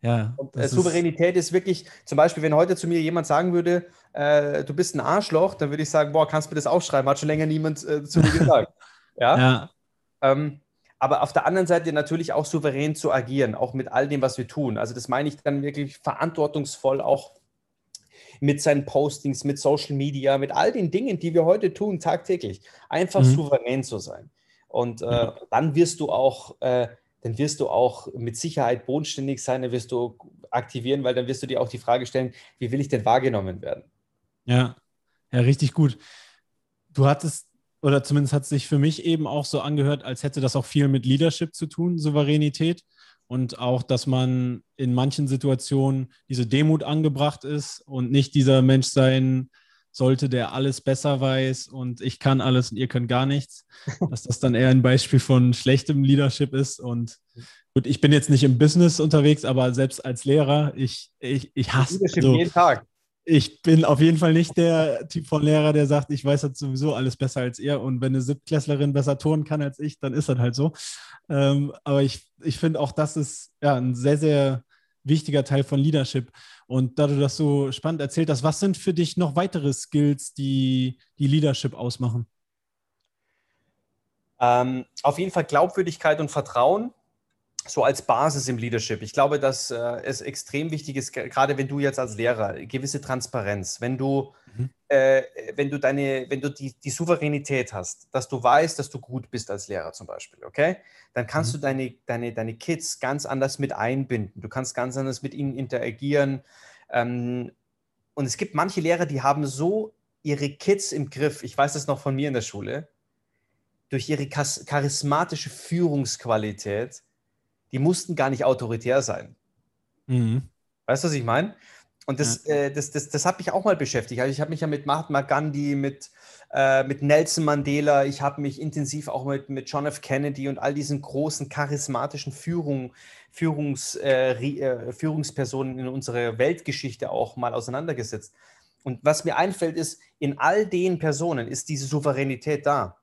Speaker 1: Ja,
Speaker 2: und, äh, Souveränität ist, ist, wirklich, zum Beispiel, wenn heute zu mir jemand sagen würde, äh, du bist ein Arschloch, dann würde ich sagen, boah, kannst du mir das aufschreiben? Hat schon länger niemand äh, zu mir gesagt. ja. ja. Ähm, aber auf der anderen Seite natürlich auch souverän zu agieren, auch mit all dem, was wir tun. Also das meine ich dann wirklich verantwortungsvoll auch mit seinen Postings, mit Social Media, mit all den Dingen, die wir heute tun, tagtäglich. Einfach mhm. souverän zu sein. Und äh, mhm. dann wirst du auch äh, dann wirst du auch mit Sicherheit bodenständig sein, dann wirst du aktivieren, weil dann wirst du dir auch die Frage stellen, wie will ich denn wahrgenommen werden?
Speaker 1: Ja, ja, richtig gut. Du hattest, oder zumindest hat es sich für mich eben auch so angehört, als hätte das auch viel mit Leadership zu tun, Souveränität. Und auch, dass man in manchen Situationen diese Demut angebracht ist und nicht dieser Mensch sein, sollte, der alles besser weiß und ich kann alles und ihr könnt gar nichts, dass das dann eher ein Beispiel von schlechtem Leadership ist. Und gut, ich bin jetzt nicht im Business unterwegs, aber selbst als Lehrer, ich, ich, ich hasse Leadership also, jeden Tag. Ich bin auf jeden Fall nicht der Typ von Lehrer, der sagt, ich weiß jetzt sowieso alles besser als ihr und wenn eine Siebtklässlerin besser turnen kann als ich, dann ist das halt so. Ähm, aber ich, ich finde auch, das ist ja ein sehr, sehr wichtiger Teil von Leadership. Und da du das so spannend erzählt hast, was sind für dich noch weitere Skills, die die Leadership ausmachen?
Speaker 2: Ähm, auf jeden Fall Glaubwürdigkeit und Vertrauen, so als Basis im Leadership. Ich glaube, dass äh, es extrem wichtig ist, gerade wenn du jetzt als Lehrer, gewisse Transparenz, wenn du, mhm. äh, wenn du deine, wenn du die, die Souveränität hast, dass du weißt, dass du gut bist als Lehrer zum Beispiel, okay? Dann kannst mhm. du deine, deine, deine Kids ganz anders mit einbinden. Du kannst ganz anders mit ihnen interagieren. Ähm, und es gibt manche Lehrer, die haben so ihre Kids im Griff. Ich weiß das noch von mir in der Schule. Durch ihre charismatische Führungsqualität, die mussten gar nicht autoritär sein. Mhm. Weißt du, was ich meine? Und das, ja. äh, das, das, das hat mich auch mal beschäftigt. Also ich habe mich ja mit Mahatma Gandhi, mit, äh, mit Nelson Mandela, ich habe mich intensiv auch mit, mit John F. Kennedy und all diesen großen charismatischen Führung, Führungs, äh, äh, Führungspersonen in unserer Weltgeschichte auch mal auseinandergesetzt. Und was mir einfällt, ist, in all den Personen ist diese Souveränität da.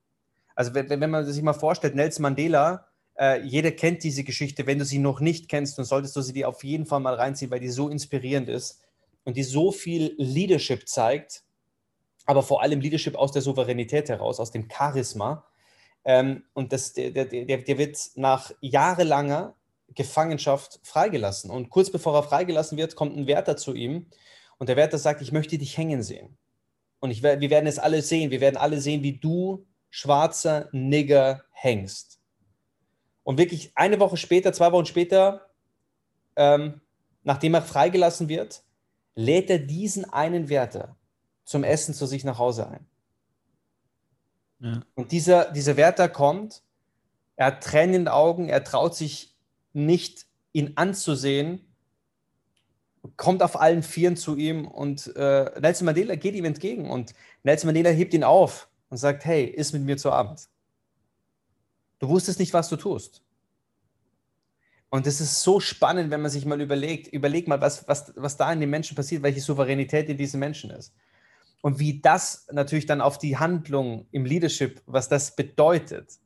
Speaker 2: Also wenn, wenn man sich mal vorstellt, Nelson Mandela, äh, jeder kennt diese Geschichte. Wenn du sie noch nicht kennst, dann solltest du sie dir auf jeden Fall mal reinziehen, weil die so inspirierend ist und die so viel Leadership zeigt, aber vor allem Leadership aus der Souveränität heraus, aus dem Charisma. Ähm, und das, der, der, der wird nach jahrelanger Gefangenschaft freigelassen. Und kurz bevor er freigelassen wird, kommt ein Wärter zu ihm und der Wärter sagt, ich möchte dich hängen sehen. Und ich, wir werden es alle sehen. Wir werden alle sehen, wie du, schwarzer Nigger, hängst. Und wirklich eine Woche später, zwei Wochen später, ähm, nachdem er freigelassen wird, lädt er diesen einen Wärter zum Essen zu sich nach Hause ein. Ja. Und dieser, dieser Wärter kommt, er hat Tränen in den Augen, er traut sich nicht, ihn anzusehen, kommt auf allen Vieren zu ihm und äh, Nelson Mandela geht ihm entgegen und Nelson Mandela hebt ihn auf und sagt, hey, iss mit mir zu Abend. Du wusstest nicht, was du tust. Und es ist so spannend, wenn man sich mal überlegt, überleg mal, was, was, was da in den Menschen passiert, welche Souveränität in diesen Menschen ist. Und wie das natürlich dann auf die Handlung im Leadership, was das bedeutet.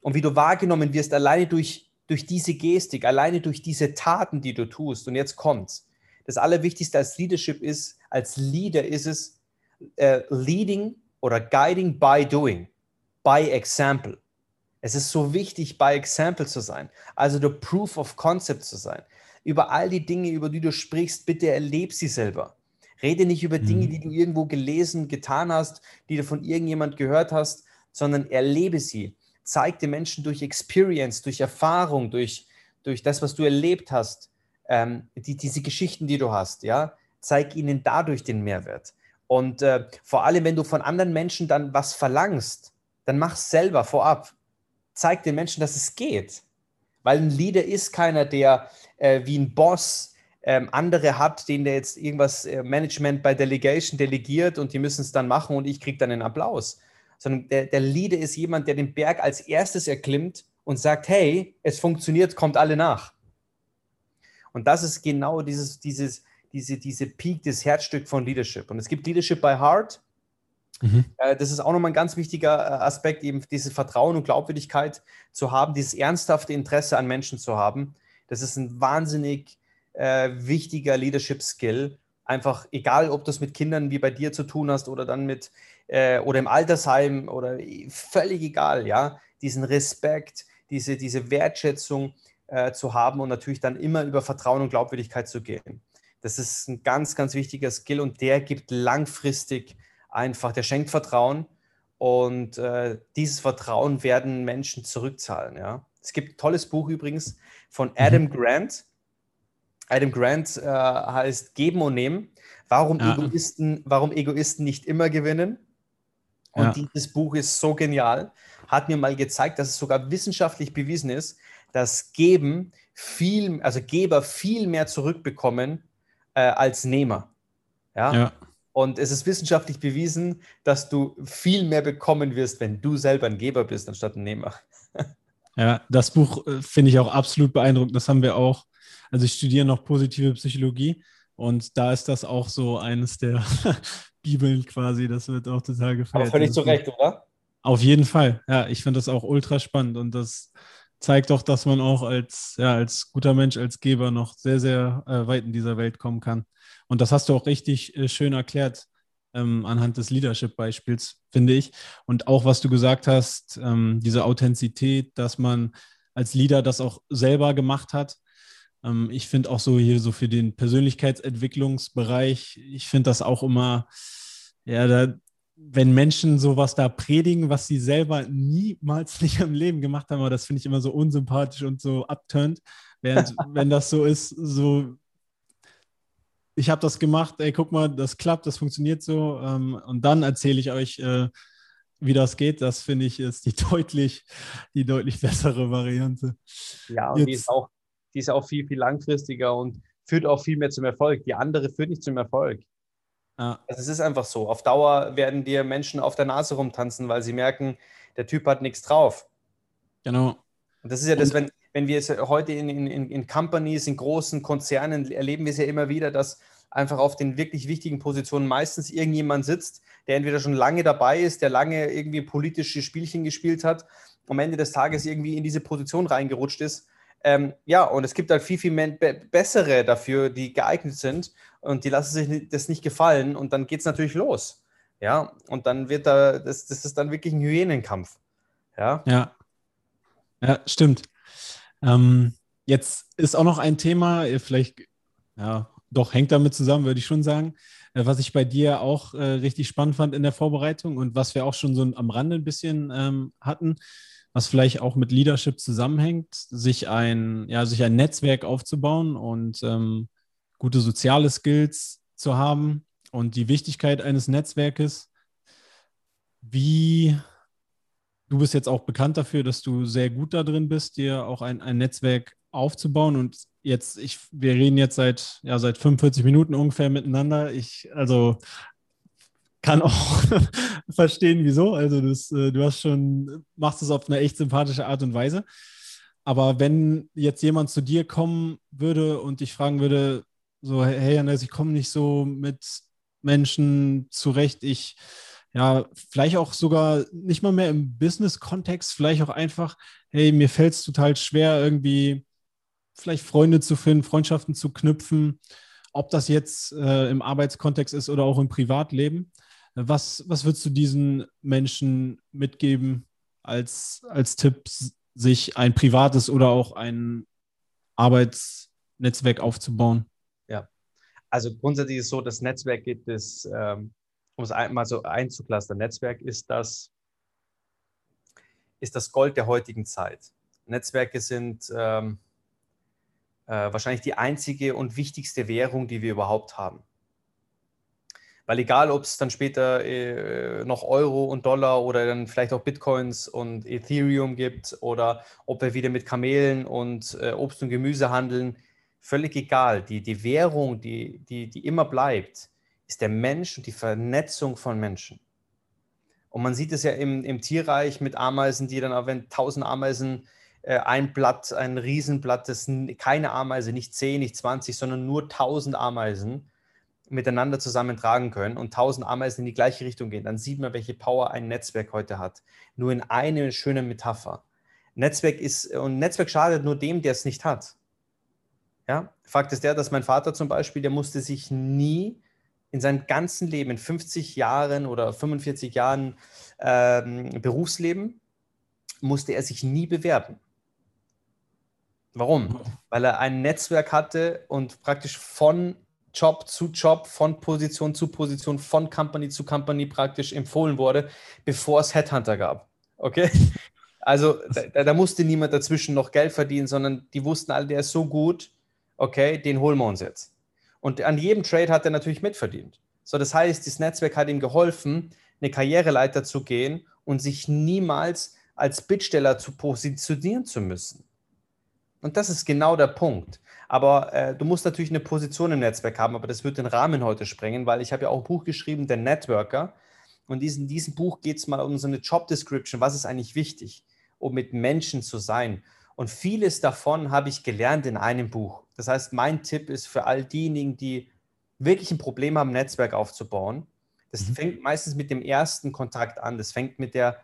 Speaker 2: Und wie du wahrgenommen wirst, alleine durch durch diese Gestik, alleine durch diese Taten, die du tust. Und jetzt kommt's. Das Allerwichtigste als Leadership ist, als Leader ist es uh, leading oder guiding by doing, by example. Es ist so wichtig, by example zu sein, also der Proof of Concept zu sein. Über all die Dinge, über die du sprichst, bitte erleb sie selber. Rede nicht über Dinge, mhm. die du irgendwo gelesen, getan hast, die du von irgendjemand gehört hast, sondern erlebe sie zeig den Menschen durch Experience, durch Erfahrung, durch, durch das, was du erlebt hast, ähm, die, diese Geschichten, die du hast, ja, zeig ihnen dadurch den Mehrwert. Und äh, vor allem, wenn du von anderen Menschen dann was verlangst, dann mach es selber vorab. Zeig den Menschen, dass es geht. Weil ein Leader ist keiner, der äh, wie ein Boss ähm, andere hat, den der jetzt irgendwas äh, Management bei Delegation delegiert und die müssen es dann machen und ich kriege dann einen Applaus sondern der, der Leader ist jemand, der den Berg als erstes erklimmt und sagt, hey, es funktioniert, kommt alle nach. Und das ist genau dieses, dieses, diese, diese Peak, das Herzstück von Leadership. Und es gibt Leadership by Heart. Mhm. Äh, das ist auch nochmal ein ganz wichtiger äh, Aspekt, eben dieses Vertrauen und Glaubwürdigkeit zu haben, dieses ernsthafte Interesse an Menschen zu haben. Das ist ein wahnsinnig äh, wichtiger Leadership-Skill. Einfach, egal ob du es mit Kindern wie bei dir zu tun hast oder dann mit äh, oder im Altersheim oder völlig egal, ja, diesen Respekt, diese, diese Wertschätzung äh, zu haben und natürlich dann immer über Vertrauen und Glaubwürdigkeit zu gehen. Das ist ein ganz, ganz wichtiger Skill und der gibt langfristig einfach, der schenkt Vertrauen und äh, dieses Vertrauen werden Menschen zurückzahlen. Ja. Es gibt ein tolles Buch übrigens von mhm. Adam Grant. Adam Grant äh, heißt Geben und Nehmen. Warum, ja. Egoisten, warum Egoisten nicht immer gewinnen. Und ja. dieses Buch ist so genial, hat mir mal gezeigt, dass es sogar wissenschaftlich bewiesen ist, dass Geben viel, also Geber viel mehr zurückbekommen äh, als Nehmer. Ja? ja. Und es ist wissenschaftlich bewiesen, dass du viel mehr bekommen wirst, wenn du selber ein Geber bist, anstatt ein Nehmer.
Speaker 1: ja, das Buch äh, finde ich auch absolut beeindruckend. Das haben wir auch. Also ich studiere noch positive Psychologie und da ist das auch so eines der Bibeln quasi. Das wird auch total.
Speaker 2: Aber völlig zu Recht, oder?
Speaker 1: Auf jeden Fall. Ja, ich finde das auch ultra spannend und das zeigt doch, dass man auch als, ja, als guter Mensch, als Geber noch sehr, sehr äh, weit in dieser Welt kommen kann. Und das hast du auch richtig äh, schön erklärt ähm, anhand des Leadership-Beispiels, finde ich. Und auch, was du gesagt hast, ähm, diese Authentizität, dass man als Leader das auch selber gemacht hat ähm, ich finde auch so hier so für den Persönlichkeitsentwicklungsbereich, ich finde das auch immer, ja, da, wenn Menschen sowas da predigen, was sie selber niemals nicht im Leben gemacht haben, aber das finde ich immer so unsympathisch und so abturnt, während wenn das so ist, so ich habe das gemacht, ey, guck mal, das klappt, das funktioniert so ähm, und dann erzähle ich euch, äh, wie das geht, das finde ich ist die deutlich, die deutlich bessere Variante.
Speaker 2: Ja, und Jetzt, die ist auch die ist auch viel, viel langfristiger und führt auch viel mehr zum Erfolg. Die andere führt nicht zum Erfolg. Ja. Also es ist einfach so. Auf Dauer werden dir Menschen auf der Nase rumtanzen, weil sie merken, der Typ hat nichts drauf.
Speaker 1: Genau.
Speaker 2: Und das ist ja das, wenn, wenn wir es heute in, in, in Companies, in großen Konzernen erleben wir es ja immer wieder, dass einfach auf den wirklich wichtigen Positionen meistens irgendjemand sitzt, der entweder schon lange dabei ist, der lange irgendwie politische Spielchen gespielt hat, am Ende des Tages irgendwie in diese Position reingerutscht ist. Ähm, ja, und es gibt halt viel, viel be bessere dafür, die geeignet sind und die lassen sich das nicht gefallen und dann geht es natürlich los. Ja, und dann wird da, das, das ist dann wirklich ein Hyänenkampf. Ja.
Speaker 1: Ja. Ja, stimmt. Ähm, jetzt ist auch noch ein Thema, vielleicht, ja, doch, hängt damit zusammen, würde ich schon sagen. Äh, was ich bei dir auch äh, richtig spannend fand in der Vorbereitung und was wir auch schon so am Rande ein bisschen ähm, hatten, was vielleicht auch mit Leadership zusammenhängt, sich ein, ja, sich ein Netzwerk aufzubauen und ähm, gute soziale Skills zu haben und die Wichtigkeit eines Netzwerkes. Wie du bist jetzt auch bekannt dafür, dass du sehr gut da drin bist, dir auch ein, ein Netzwerk aufzubauen. Und jetzt, ich, wir reden jetzt seit, ja, seit 45 Minuten ungefähr miteinander. Ich, also kann auch verstehen, wieso. Also das, äh, du hast schon, machst es auf eine echt sympathische Art und Weise. Aber wenn jetzt jemand zu dir kommen würde und dich fragen würde, so, hey Andreas, ich komme nicht so mit Menschen zurecht, ich ja, vielleicht auch sogar nicht mal mehr im Business-Kontext, vielleicht auch einfach, hey, mir fällt es total schwer, irgendwie vielleicht Freunde zu finden, Freundschaften zu knüpfen, ob das jetzt äh, im Arbeitskontext ist oder auch im Privatleben. Was, was würdest du diesen Menschen mitgeben als, als Tipp, sich ein privates oder auch ein Arbeitsnetzwerk aufzubauen?
Speaker 2: Ja, also grundsätzlich ist es so, das Netzwerk gibt es ähm, um es einmal so einzuklustern, Netzwerk ist das, ist das Gold der heutigen Zeit. Netzwerke sind ähm, äh, wahrscheinlich die einzige und wichtigste Währung, die wir überhaupt haben. Weil egal, ob es dann später äh, noch Euro und Dollar oder dann vielleicht auch Bitcoins und Ethereum gibt oder ob wir wieder mit Kamelen und äh, Obst und Gemüse handeln, völlig egal. Die, die Währung, die, die, die immer bleibt, ist der Mensch und die Vernetzung von Menschen. Und man sieht es ja im, im Tierreich mit Ameisen, die dann, auch wenn tausend Ameisen äh, ein Blatt, ein Riesenblatt, das keine Ameise, nicht zehn, nicht zwanzig, sondern nur tausend Ameisen miteinander zusammentragen können und tausend Ameisen in die gleiche Richtung gehen, dann sieht man, welche Power ein Netzwerk heute hat. Nur in eine schöne Metapher. Netzwerk ist, und Netzwerk schadet nur dem, der es nicht hat. Ja, Fakt ist der, dass mein Vater zum Beispiel, der musste sich nie in seinem ganzen Leben, in 50 Jahren oder 45 Jahren ähm, Berufsleben, musste er sich nie bewerben. Warum? Weil er ein Netzwerk hatte und praktisch von Job zu Job, von Position zu Position, von Company zu Company praktisch empfohlen wurde, bevor es Headhunter gab. Okay? Also da, da, musste niemand dazwischen noch Geld verdienen, sondern die wussten alle, der ist so gut, okay, den holen wir uns jetzt. Und an jedem Trade hat er natürlich mitverdient. So, das heißt, das Netzwerk hat ihm geholfen, eine Karriereleiter zu gehen und sich niemals als Bittsteller zu positionieren zu müssen. Und das ist genau der Punkt. Aber äh, du musst natürlich eine Position im Netzwerk haben, aber das wird den Rahmen heute sprengen, weil ich habe ja auch ein Buch geschrieben, der Networker. Und in diesem Buch geht es mal um so eine Job Description. Was ist eigentlich wichtig, um mit Menschen zu sein? Und vieles davon habe ich gelernt in einem Buch. Das heißt, mein Tipp ist für all diejenigen, die wirklich ein Problem haben, ein Netzwerk aufzubauen. Das mhm. fängt meistens mit dem ersten Kontakt an. Das fängt mit der,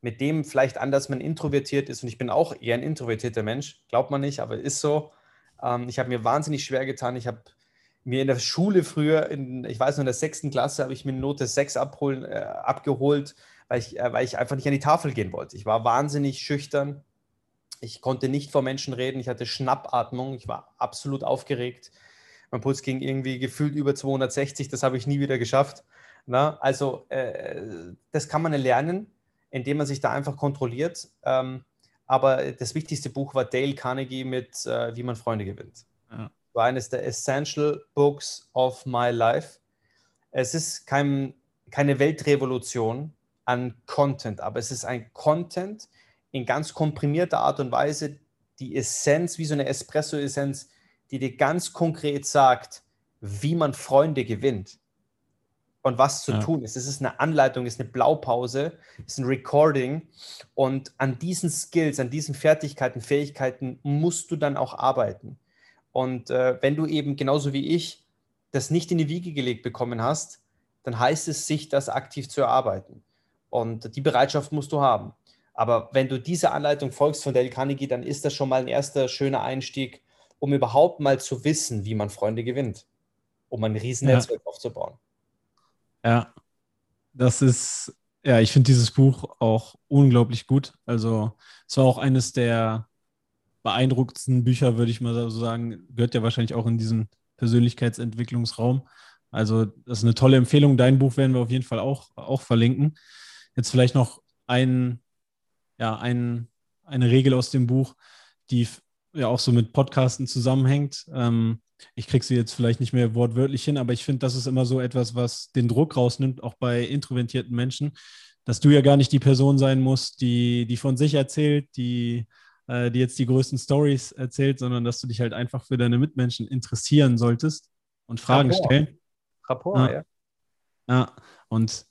Speaker 2: mit dem vielleicht an, dass man introvertiert ist. Und ich bin auch eher ein introvertierter Mensch. Glaubt man nicht, aber ist so. Ähm, ich habe mir wahnsinnig schwer getan. Ich habe mir in der Schule früher, in, ich weiß noch, in der sechsten Klasse, habe ich mir eine Note 6 abholen, äh, abgeholt, weil ich, äh, weil ich einfach nicht an die Tafel gehen wollte. Ich war wahnsinnig schüchtern. Ich konnte nicht vor Menschen reden. Ich hatte Schnappatmung. Ich war absolut aufgeregt. Mein Puls ging irgendwie gefühlt über 260. Das habe ich nie wieder geschafft. Na, also, äh, das kann man lernen, indem man sich da einfach kontrolliert. Ähm, aber das wichtigste Buch war Dale Carnegie mit äh, Wie man Freunde gewinnt. Ja. War eines der Essential Books of my life. Es ist kein, keine Weltrevolution an Content, aber es ist ein Content, in ganz komprimierter Art und Weise die Essenz, wie so eine Espresso-Essenz, die dir ganz konkret sagt, wie man Freunde gewinnt und was zu ja. tun ist. Es ist eine Anleitung, es ist eine Blaupause, es ist ein Recording und an diesen Skills, an diesen Fertigkeiten, Fähigkeiten musst du dann auch arbeiten. Und äh, wenn du eben genauso wie ich das nicht in die Wiege gelegt bekommen hast, dann heißt es, sich das aktiv zu erarbeiten. Und die Bereitschaft musst du haben. Aber wenn du dieser Anleitung folgst von Dale Carnegie, dann ist das schon mal ein erster schöner Einstieg, um überhaupt mal zu wissen, wie man Freunde gewinnt, um ein Riesennetzwerk ja. aufzubauen.
Speaker 1: Ja, das ist, ja, ich finde dieses Buch auch unglaublich gut. Also, es war auch eines der beeindruckendsten Bücher, würde ich mal so sagen, gehört ja wahrscheinlich auch in diesen Persönlichkeitsentwicklungsraum. Also, das ist eine tolle Empfehlung. Dein Buch werden wir auf jeden Fall auch, auch verlinken. Jetzt vielleicht noch ein, ja, ein, eine Regel aus dem Buch, die ja auch so mit Podcasten zusammenhängt. Ähm, ich kriege sie jetzt vielleicht nicht mehr wortwörtlich hin, aber ich finde, das ist immer so etwas, was den Druck rausnimmt, auch bei introvertierten Menschen, dass du ja gar nicht die Person sein musst, die, die von sich erzählt, die, äh, die jetzt die größten Stories erzählt, sondern dass du dich halt einfach für deine Mitmenschen interessieren solltest und Fragen Rapport. stellen.
Speaker 2: Rapport, ja.
Speaker 1: ja. Ja, und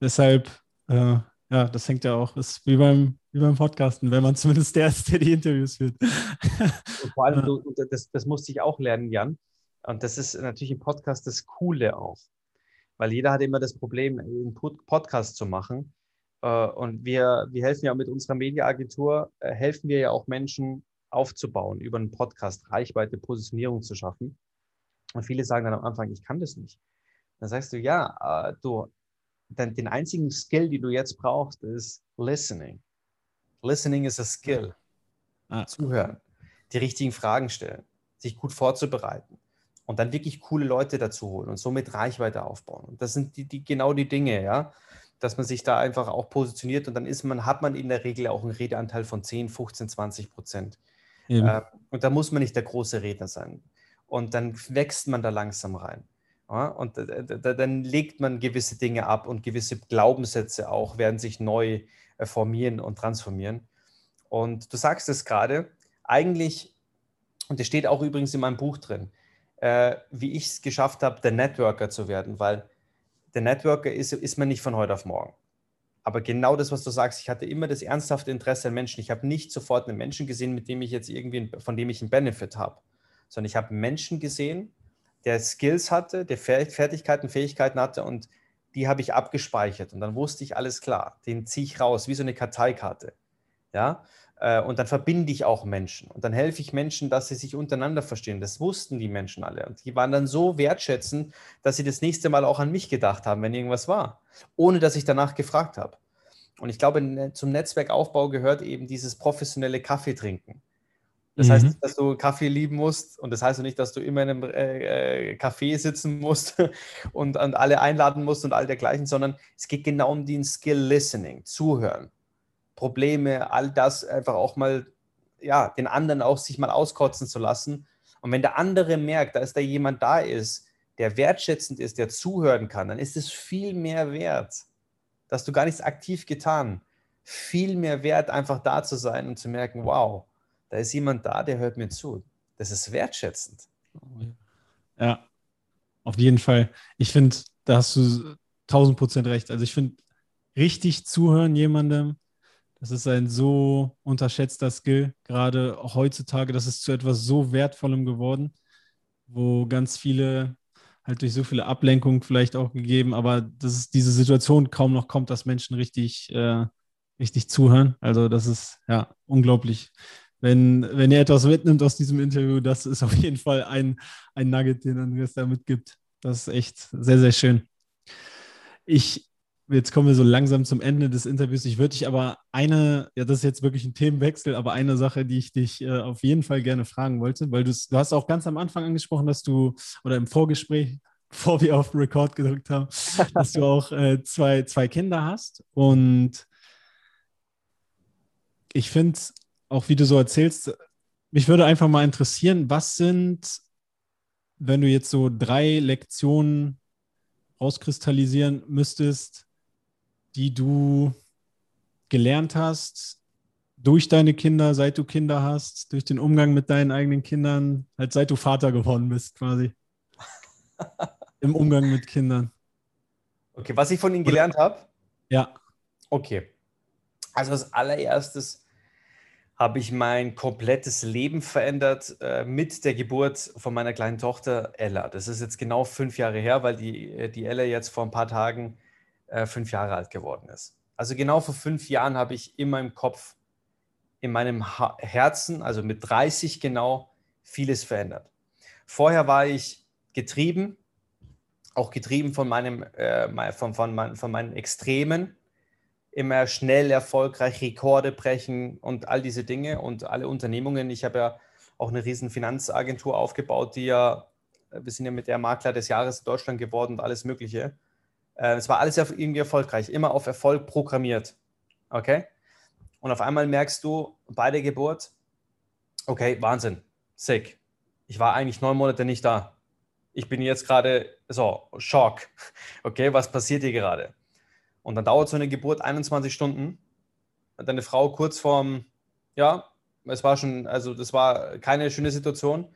Speaker 1: deshalb, äh, ja, das hängt ja auch, ist wie beim, wie beim Podcasten, wenn man zumindest der ist, der die Interviews führt.
Speaker 2: Und vor allem, du, das, das musste ich auch lernen, Jan. Und das ist natürlich im Podcast das Coole auch. Weil jeder hat immer das Problem, einen Podcast zu machen. Äh, und wir, wir helfen ja mit unserer Mediaagentur, äh, helfen wir ja auch Menschen aufzubauen, über einen Podcast Reichweite, Positionierung zu schaffen. Und viele sagen dann am Anfang, ich kann das nicht. Dann sagst du, ja, äh, du, den, den einzigen Skill, den du jetzt brauchst, ist Listening. Listening ist a Skill. Ah. Zuhören, die richtigen Fragen stellen, sich gut vorzubereiten und dann wirklich coole Leute dazu holen und somit Reichweite aufbauen. Und das sind die, die, genau die Dinge, ja, dass man sich da einfach auch positioniert und dann ist man, hat man in der Regel auch einen Redeanteil von 10, 15, 20 Prozent. Äh, und da muss man nicht der große Redner sein. Und dann wächst man da langsam rein. Ja, und dann legt man gewisse Dinge ab und gewisse Glaubenssätze auch werden sich neu formieren und transformieren. Und du sagst es gerade, eigentlich, und das steht auch übrigens in meinem Buch drin, äh, wie ich es geschafft habe, der Networker zu werden, weil der Networker ist, ist man nicht von heute auf morgen. Aber genau das, was du sagst, ich hatte immer das ernsthafte Interesse an Menschen. Ich habe nicht sofort einen Menschen gesehen, mit dem ich jetzt irgendwie, von dem ich einen Benefit habe, sondern ich habe Menschen gesehen, der Skills hatte, der Fertigkeiten, Fähigkeiten hatte und die habe ich abgespeichert und dann wusste ich alles klar, den ziehe ich raus, wie so eine Karteikarte. Ja, äh, und dann verbinde ich auch Menschen und dann helfe ich Menschen, dass sie sich untereinander verstehen. Das wussten die Menschen alle und die waren dann so wertschätzend, dass sie das nächste Mal auch an mich gedacht haben, wenn irgendwas war, ohne dass ich danach gefragt habe. Und ich glaube, zum Netzwerkaufbau gehört eben dieses professionelle Kaffee trinken. Das mhm. heißt nicht, dass du Kaffee lieben musst und das heißt auch nicht, dass du immer in einem äh, äh Café sitzen musst und, und alle einladen musst und all dergleichen, sondern es geht genau um den Skill Listening, Zuhören, Probleme, all das einfach auch mal, ja, den anderen auch sich mal auskotzen zu lassen. Und wenn der andere merkt, dass da jemand da ist, der wertschätzend ist, der zuhören kann, dann ist es viel mehr wert. dass du gar nichts aktiv getan. Viel mehr wert, einfach da zu sein und zu merken, wow, da ist jemand da, der hört mir zu. Das ist wertschätzend.
Speaker 1: Ja, auf jeden Fall. Ich finde, da hast du tausend Prozent recht. Also ich finde, richtig zuhören jemandem, das ist ein so unterschätzter Skill, gerade heutzutage, das ist zu etwas so Wertvollem geworden, wo ganz viele halt durch so viele Ablenkungen vielleicht auch gegeben, aber dass es diese Situation kaum noch kommt, dass Menschen richtig, äh, richtig zuhören. Also das ist ja unglaublich wenn, wenn ihr etwas mitnimmt aus diesem Interview, das ist auf jeden Fall ein, ein Nugget, den Andreas da mitgibt. Das ist echt sehr, sehr schön. Ich, jetzt kommen wir so langsam zum Ende des Interviews. Ich würde dich aber eine, ja, das ist jetzt wirklich ein Themenwechsel, aber eine Sache, die ich dich äh, auf jeden Fall gerne fragen wollte, weil du hast auch ganz am Anfang angesprochen, dass du, oder im Vorgespräch, bevor wir auf Record gedrückt haben, dass du auch äh, zwei, zwei Kinder hast. Und ich finde es auch wie du so erzählst, mich würde einfach mal interessieren, was sind, wenn du jetzt so drei Lektionen rauskristallisieren müsstest, die du gelernt hast durch deine Kinder, seit du Kinder hast, durch den Umgang mit deinen eigenen Kindern, halt seit du Vater geworden bist quasi. Im Umgang mit Kindern.
Speaker 2: Okay, was ich von ihnen gelernt habe?
Speaker 1: Ja.
Speaker 2: Okay. Also als allererstes habe ich mein komplettes Leben verändert äh, mit der Geburt von meiner kleinen Tochter Ella. Das ist jetzt genau fünf Jahre her, weil die, äh, die Ella jetzt vor ein paar Tagen äh, fünf Jahre alt geworden ist. Also genau vor fünf Jahren habe ich in meinem Kopf, in meinem ha Herzen, also mit 30 genau, vieles verändert. Vorher war ich getrieben, auch getrieben von meinem, äh, von, von, mein, von meinen Extremen immer schnell erfolgreich Rekorde brechen und all diese Dinge und alle Unternehmungen. Ich habe ja auch eine riesen Finanzagentur aufgebaut, die ja, wir sind ja mit der Makler des Jahres in Deutschland geworden und alles Mögliche. Äh, es war alles irgendwie erfolgreich, immer auf Erfolg programmiert. Okay? Und auf einmal merkst du bei der Geburt, okay, Wahnsinn, sick. Ich war eigentlich neun Monate nicht da. Ich bin jetzt gerade so, Schock. Okay, was passiert hier gerade? Und dann dauert so eine Geburt 21 Stunden. Deine Frau kurz vorm, ja, es war schon, also das war keine schöne Situation.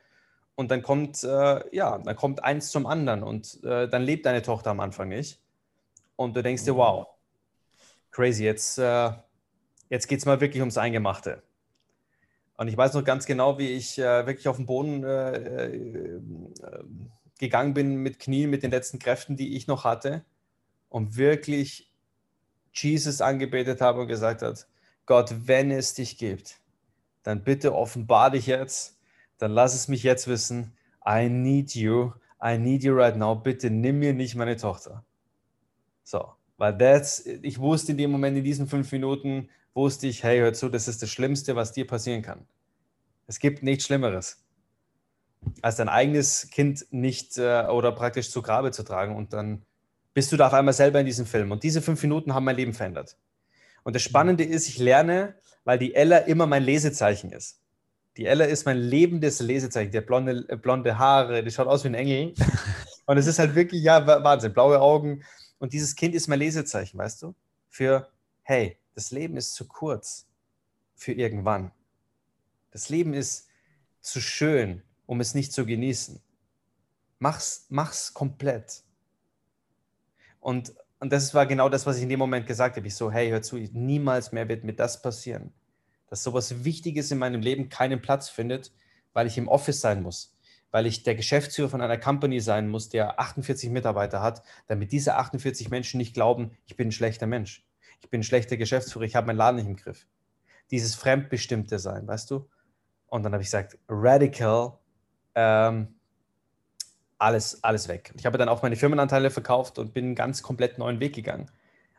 Speaker 2: Und dann kommt, äh, ja, dann kommt eins zum anderen und äh, dann lebt deine Tochter am Anfang nicht. Und du denkst dir, wow, crazy, jetzt, äh, jetzt geht es mal wirklich ums Eingemachte. Und ich weiß noch ganz genau, wie ich äh, wirklich auf den Boden äh, äh, gegangen bin mit Knien, mit den letzten Kräften, die ich noch hatte, und wirklich Jesus angebetet habe und gesagt hat, Gott, wenn es dich gibt, dann bitte offenbar dich jetzt, dann lass es mich jetzt wissen. I need you, I need you right now. Bitte nimm mir nicht meine Tochter. So, weil that's, ich wusste in dem Moment, in diesen fünf Minuten, wusste ich, hey, hör zu, das ist das Schlimmste, was dir passieren kann. Es gibt nichts Schlimmeres, als dein eigenes Kind nicht äh, oder praktisch zu Grabe zu tragen und dann bist du da auf einmal selber in diesem Film. Und diese fünf Minuten haben mein Leben verändert. Und das Spannende ist, ich lerne, weil die Ella immer mein Lesezeichen ist. Die Ella ist mein lebendes Lesezeichen. Die hat blonde, äh, blonde Haare, die schaut aus wie ein Engel. Und es ist halt wirklich, ja, Wahnsinn, blaue Augen. Und dieses Kind ist mein Lesezeichen, weißt du? Für, hey, das Leben ist zu kurz für irgendwann. Das Leben ist zu schön, um es nicht zu genießen. Mach's, mach's komplett. Und, und das war genau das, was ich in dem Moment gesagt habe. Ich so, hey, hör zu, niemals mehr wird mir das passieren. Dass sowas Wichtiges in meinem Leben keinen Platz findet, weil ich im Office sein muss, weil ich der Geschäftsführer von einer Company sein muss, der 48 Mitarbeiter hat, damit diese 48 Menschen nicht glauben, ich bin ein schlechter Mensch. Ich bin ein schlechter Geschäftsführer, ich habe meinen Laden nicht im Griff. Dieses Fremdbestimmte sein, weißt du? Und dann habe ich gesagt, radical, ähm, alles, alles weg. Ich habe dann auch meine Firmenanteile verkauft und bin einen ganz komplett neuen Weg gegangen.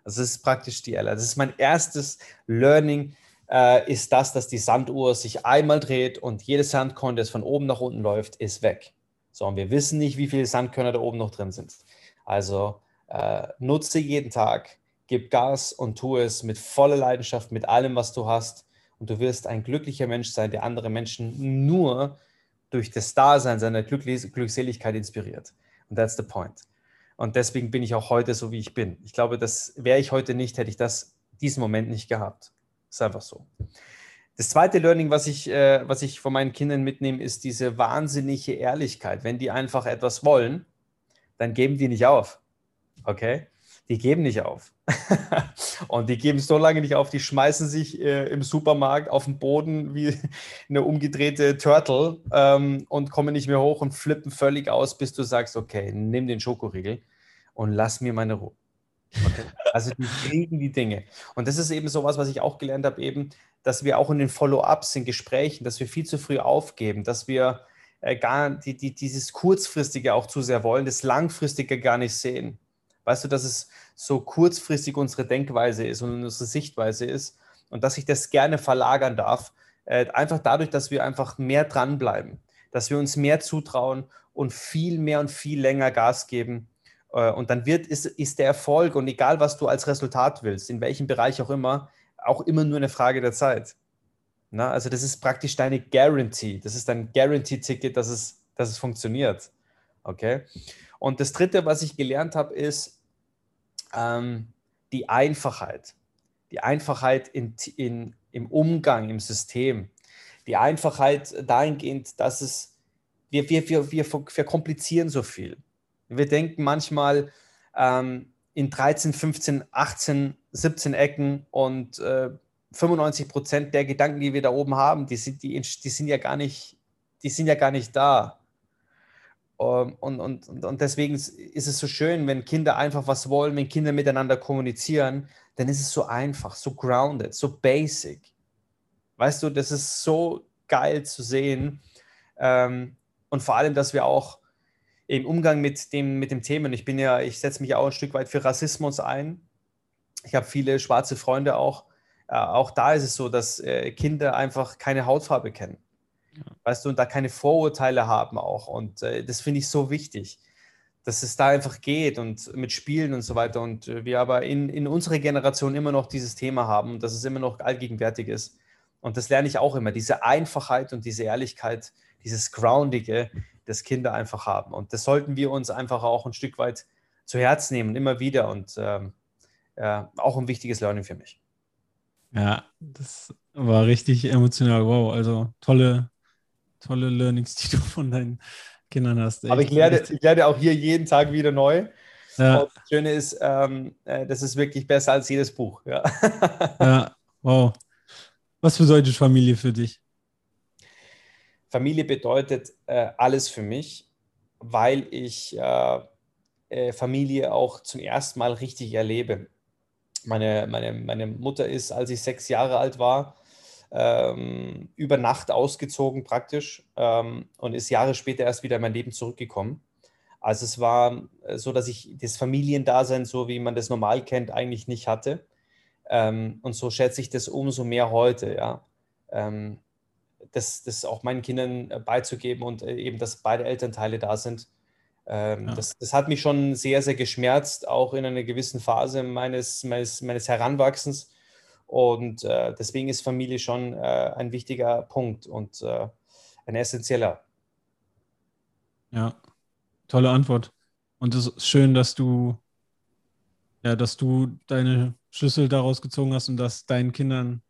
Speaker 2: Also das ist praktisch die Ella. Das ist mein erstes Learning, äh, ist das, dass die Sanduhr sich einmal dreht und jedes Sandkorn, das von oben nach unten läuft, ist weg. So, und wir wissen nicht, wie viele Sandkörner da oben noch drin sind. Also äh, nutze jeden Tag, gib Gas und tu es mit voller Leidenschaft, mit allem, was du hast. Und du wirst ein glücklicher Mensch sein, der andere Menschen nur durch das Dasein seiner Glückseligkeit inspiriert. Und that's the point. Und deswegen bin ich auch heute so, wie ich bin. Ich glaube, das wäre ich heute nicht, hätte ich das diesen Moment nicht gehabt. Ist einfach so. Das zweite Learning, was ich, äh, was ich von meinen Kindern mitnehme, ist diese wahnsinnige Ehrlichkeit. Wenn die einfach etwas wollen, dann geben die nicht auf. Okay? Die geben nicht auf. und die geben so lange nicht auf, die schmeißen sich äh, im Supermarkt auf den Boden wie eine umgedrehte Turtle ähm, und kommen nicht mehr hoch und flippen völlig aus, bis du sagst, okay, nimm den Schokoriegel und lass mir meine Ruhe. Okay? Also die kriegen die Dinge. Und das ist eben sowas, was ich auch gelernt habe, eben, dass wir auch in den Follow-ups, in Gesprächen, dass wir viel zu früh aufgeben, dass wir äh, gar die, die, dieses Kurzfristige auch zu sehr wollen, das Langfristige gar nicht sehen. Weißt du, dass es so kurzfristig unsere Denkweise ist und unsere Sichtweise ist und dass ich das gerne verlagern darf, äh, einfach dadurch, dass wir einfach mehr dranbleiben, dass wir uns mehr zutrauen und viel mehr und viel länger Gas geben. Äh, und dann wird, ist, ist der Erfolg und egal, was du als Resultat willst, in welchem Bereich auch immer, auch immer nur eine Frage der Zeit. Na, also das ist praktisch deine Guarantee. Das ist dein Guarantee-Ticket, dass es, dass es funktioniert. Okay? Und das Dritte, was ich gelernt habe, ist, ähm, die Einfachheit. Die Einfachheit in, in, im Umgang, im System. Die Einfachheit dahingehend, dass es, wir, wir, wir, wir verkomplizieren so viel. Wir denken manchmal ähm, in 13, 15, 18, 17 Ecken und äh, 95 Prozent der Gedanken, die wir da oben haben, die sind, die, die sind ja gar nicht, die sind ja gar nicht da. Ähm, und, und, und deswegen ist es so schön, wenn Kinder einfach was wollen, wenn Kinder miteinander kommunizieren, dann ist es so einfach, so grounded, so basic. Weißt du, das ist so geil zu sehen. Ähm, und vor allem, dass wir auch im Umgang mit dem, mit dem Themen, ich bin ja, ich setze mich auch ein Stück weit für Rassismus ein. Ich habe viele schwarze Freunde auch. Äh, auch da ist es so, dass äh, Kinder einfach keine Hautfarbe kennen. Ja. Weißt du, und da keine Vorurteile haben auch. Und äh, das finde ich so wichtig, dass es da einfach geht und mit Spielen und so weiter. Und äh, wir aber in, in unserer Generation immer noch dieses Thema haben und dass es immer noch allgegenwärtig ist. Und das lerne ich auch immer, diese Einfachheit und diese Ehrlichkeit, dieses Groundige, das Kinder einfach haben. Und das sollten wir uns einfach auch ein Stück weit zu Herz nehmen, immer wieder. Und ähm, ja, auch ein wichtiges Learning für mich.
Speaker 1: Ja, das war richtig emotional. Wow, also tolle, tolle Learnings, die du von deinen Kindern hast.
Speaker 2: Aber ich lerne, ich lerne auch hier jeden Tag wieder neu. Ja. Und das Schöne ist, ähm, äh, das ist wirklich besser als jedes Buch. Ja,
Speaker 1: ja wow. Was bedeutet Familie für dich?
Speaker 2: Familie bedeutet äh, alles für mich, weil ich äh, äh, Familie auch zum ersten Mal richtig erlebe. Meine, meine, meine Mutter ist, als ich sechs Jahre alt war, ähm, über Nacht ausgezogen praktisch ähm, und ist Jahre später erst wieder in mein Leben zurückgekommen. Also es war äh, so, dass ich das Familiendasein, so wie man das normal kennt, eigentlich nicht hatte. Ähm, und so schätze ich das umso mehr heute, ja. Ähm, das, das auch meinen Kindern äh, beizugeben und äh, eben, dass beide Elternteile da sind. Ähm, ja. das, das, hat mich schon sehr, sehr geschmerzt, auch in einer gewissen Phase meines, meines, meines Heranwachsens. Und äh, deswegen ist Familie schon äh, ein wichtiger Punkt und äh, ein essentieller.
Speaker 1: Ja, tolle Antwort. Und es ist schön, dass du, ja, dass du deine Schlüssel daraus gezogen hast und das deinen Kindern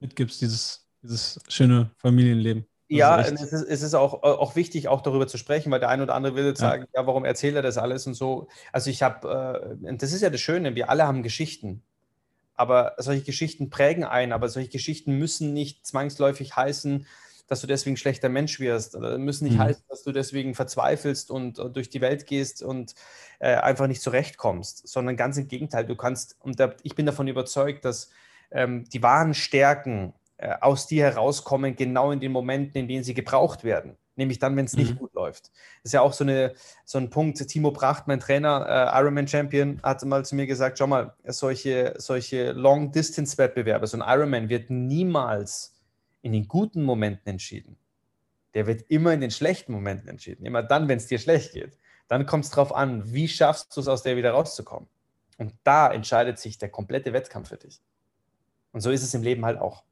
Speaker 1: mitgibst, dieses dieses schöne Familienleben.
Speaker 2: Das ja, ist es, ist, es ist auch, auch wichtig, auch darüber zu sprechen, weil der eine oder andere will jetzt ja. sagen, ja, warum erzählt er das alles und so. Also ich habe, äh, das ist ja das Schöne, wir alle haben Geschichten. Aber solche Geschichten prägen ein, aber solche Geschichten müssen nicht zwangsläufig heißen, dass du deswegen schlechter Mensch wirst. Oder müssen nicht mhm. heißen, dass du deswegen verzweifelst und, und durch die Welt gehst und äh, einfach nicht zurechtkommst, sondern ganz im Gegenteil. Du kannst, und da, ich bin davon überzeugt, dass ähm, die wahren Stärken äh, aus dir herauskommen, genau in den Momenten, in denen sie gebraucht werden. Nämlich dann, wenn es nicht mhm. gut läuft. Das ist ja auch so, eine, so ein Punkt. Timo Pracht, mein Trainer, äh, Ironman Champion, hat mal zu mir gesagt: Schau mal, solche, solche Long-Distance-Wettbewerbe, so ein Ironman wird niemals in den guten Momenten entschieden. Der wird immer in den schlechten Momenten entschieden. Immer dann, wenn es dir schlecht geht. Dann kommt es darauf an, wie schaffst du es, aus der wieder rauszukommen. Und da entscheidet sich der komplette Wettkampf für dich. Und so ist es im Leben halt auch.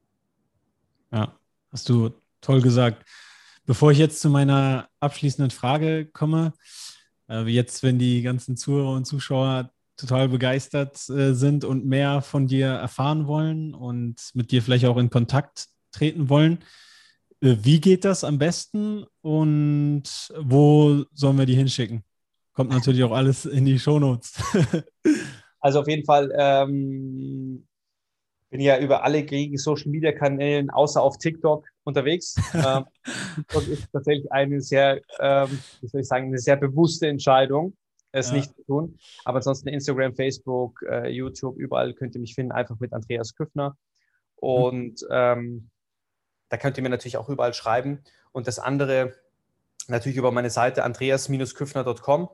Speaker 1: Ja, hast du toll gesagt. Bevor ich jetzt zu meiner abschließenden Frage komme, äh, jetzt, wenn die ganzen Zuhörer und Zuschauer total begeistert äh, sind und mehr von dir erfahren wollen und mit dir vielleicht auch in Kontakt treten wollen, äh, wie geht das am besten und wo sollen wir die hinschicken? Kommt natürlich auch alles in die Shownotes.
Speaker 2: also auf jeden Fall ähm, bin ja über alle gängigen Social Media Kanälen außer auf TikTok unterwegs. ähm, TikTok ist tatsächlich eine sehr, ähm, wie soll ich sagen, eine sehr bewusste Entscheidung, es ja. nicht zu tun. Aber ansonsten Instagram, Facebook, äh, YouTube, überall könnt ihr mich finden, einfach mit Andreas Küffner. Und mhm. ähm, da könnt ihr mir natürlich auch überall schreiben. Und das andere natürlich über meine Seite andreas-küffner.com.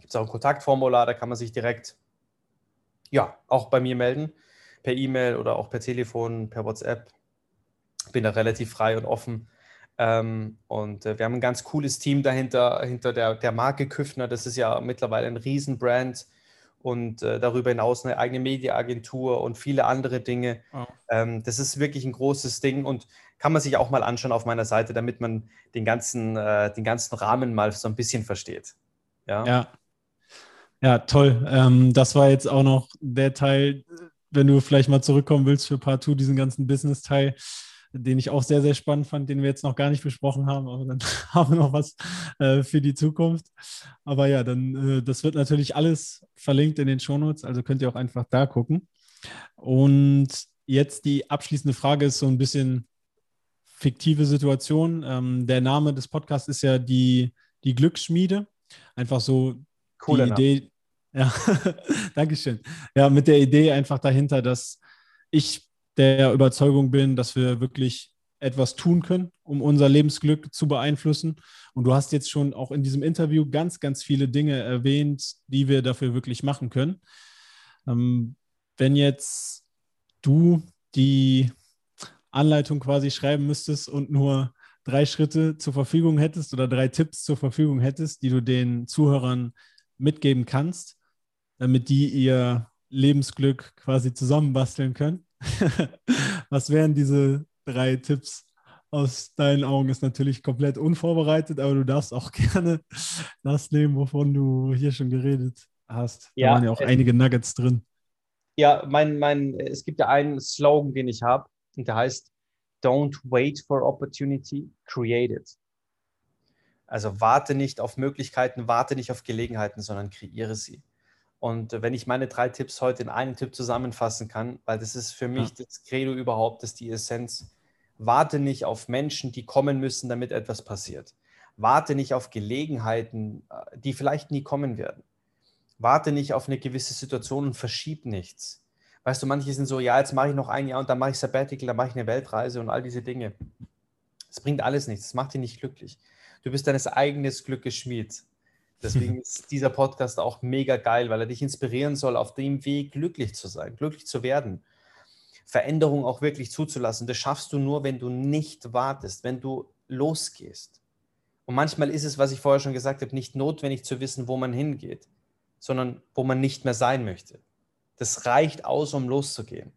Speaker 2: Gibt es auch ein Kontaktformular, da kann man sich direkt ja auch bei mir melden per E-Mail oder auch per Telefon, per WhatsApp. Bin da relativ frei und offen. Ähm, und äh, wir haben ein ganz cooles Team dahinter, hinter der, der Marke Küffner. Das ist ja mittlerweile ein Riesenbrand und äh, darüber hinaus eine eigene Mediaagentur und viele andere Dinge. Oh. Ähm, das ist wirklich ein großes Ding und kann man sich auch mal anschauen auf meiner Seite, damit man den ganzen, äh, den ganzen Rahmen mal so ein bisschen versteht.
Speaker 1: Ja, ja. ja toll. Ähm, das war jetzt auch noch der Teil, wenn du vielleicht mal zurückkommen willst für Part 2, diesen ganzen Business-Teil, den ich auch sehr, sehr spannend fand, den wir jetzt noch gar nicht besprochen haben, aber dann haben wir noch was äh, für die Zukunft. Aber ja, dann, äh, das wird natürlich alles verlinkt in den Shownotes, also könnt ihr auch einfach da gucken. Und jetzt die abschließende Frage ist so ein bisschen fiktive Situation. Ähm, der Name des Podcasts ist ja die, die Glücksschmiede. Einfach so Coole die Idee. Ja, Dankeschön. Ja, mit der Idee einfach dahinter, dass ich der Überzeugung bin, dass wir wirklich etwas tun können, um unser Lebensglück zu beeinflussen. Und du hast jetzt schon auch in diesem Interview ganz, ganz viele Dinge erwähnt, die wir dafür wirklich machen können. Ähm, wenn jetzt du die Anleitung quasi schreiben müsstest und nur drei Schritte zur Verfügung hättest oder drei Tipps zur Verfügung hättest, die du den Zuhörern mitgeben kannst, damit die ihr Lebensglück quasi zusammenbasteln können. Was wären diese drei Tipps aus deinen Augen? Ist natürlich komplett unvorbereitet, aber du darfst auch gerne das nehmen, wovon du hier schon geredet hast. Da waren ja auch einige Nuggets drin.
Speaker 2: Ja, mein, mein, es gibt ja einen Slogan, den ich habe, und der heißt Don't wait for opportunity, create it. Also warte nicht auf Möglichkeiten, warte nicht auf Gelegenheiten, sondern kreiere sie. Und wenn ich meine drei Tipps heute in einen Tipp zusammenfassen kann, weil das ist für mich ja. das Credo überhaupt, das ist die Essenz. Warte nicht auf Menschen, die kommen müssen, damit etwas passiert. Warte nicht auf Gelegenheiten, äh, die vielleicht nie kommen werden. Warte nicht auf eine gewisse Situation und verschieb nichts. Weißt du, manche sind so, ja, jetzt mache ich noch ein Jahr und dann mache ich Sabbatical, dann mache ich eine Weltreise und all diese Dinge. Es bringt alles nichts, es macht dich nicht glücklich. Du bist deines eigenen Glückes Schmied. Deswegen ist dieser Podcast auch mega geil, weil er dich inspirieren soll, auf dem Weg glücklich zu sein, glücklich zu werden. Veränderung auch wirklich zuzulassen. Das schaffst du nur, wenn du nicht wartest, wenn du losgehst. Und manchmal ist es, was ich vorher schon gesagt habe, nicht notwendig zu wissen, wo man hingeht, sondern wo man nicht mehr sein möchte. Das reicht aus, um loszugehen.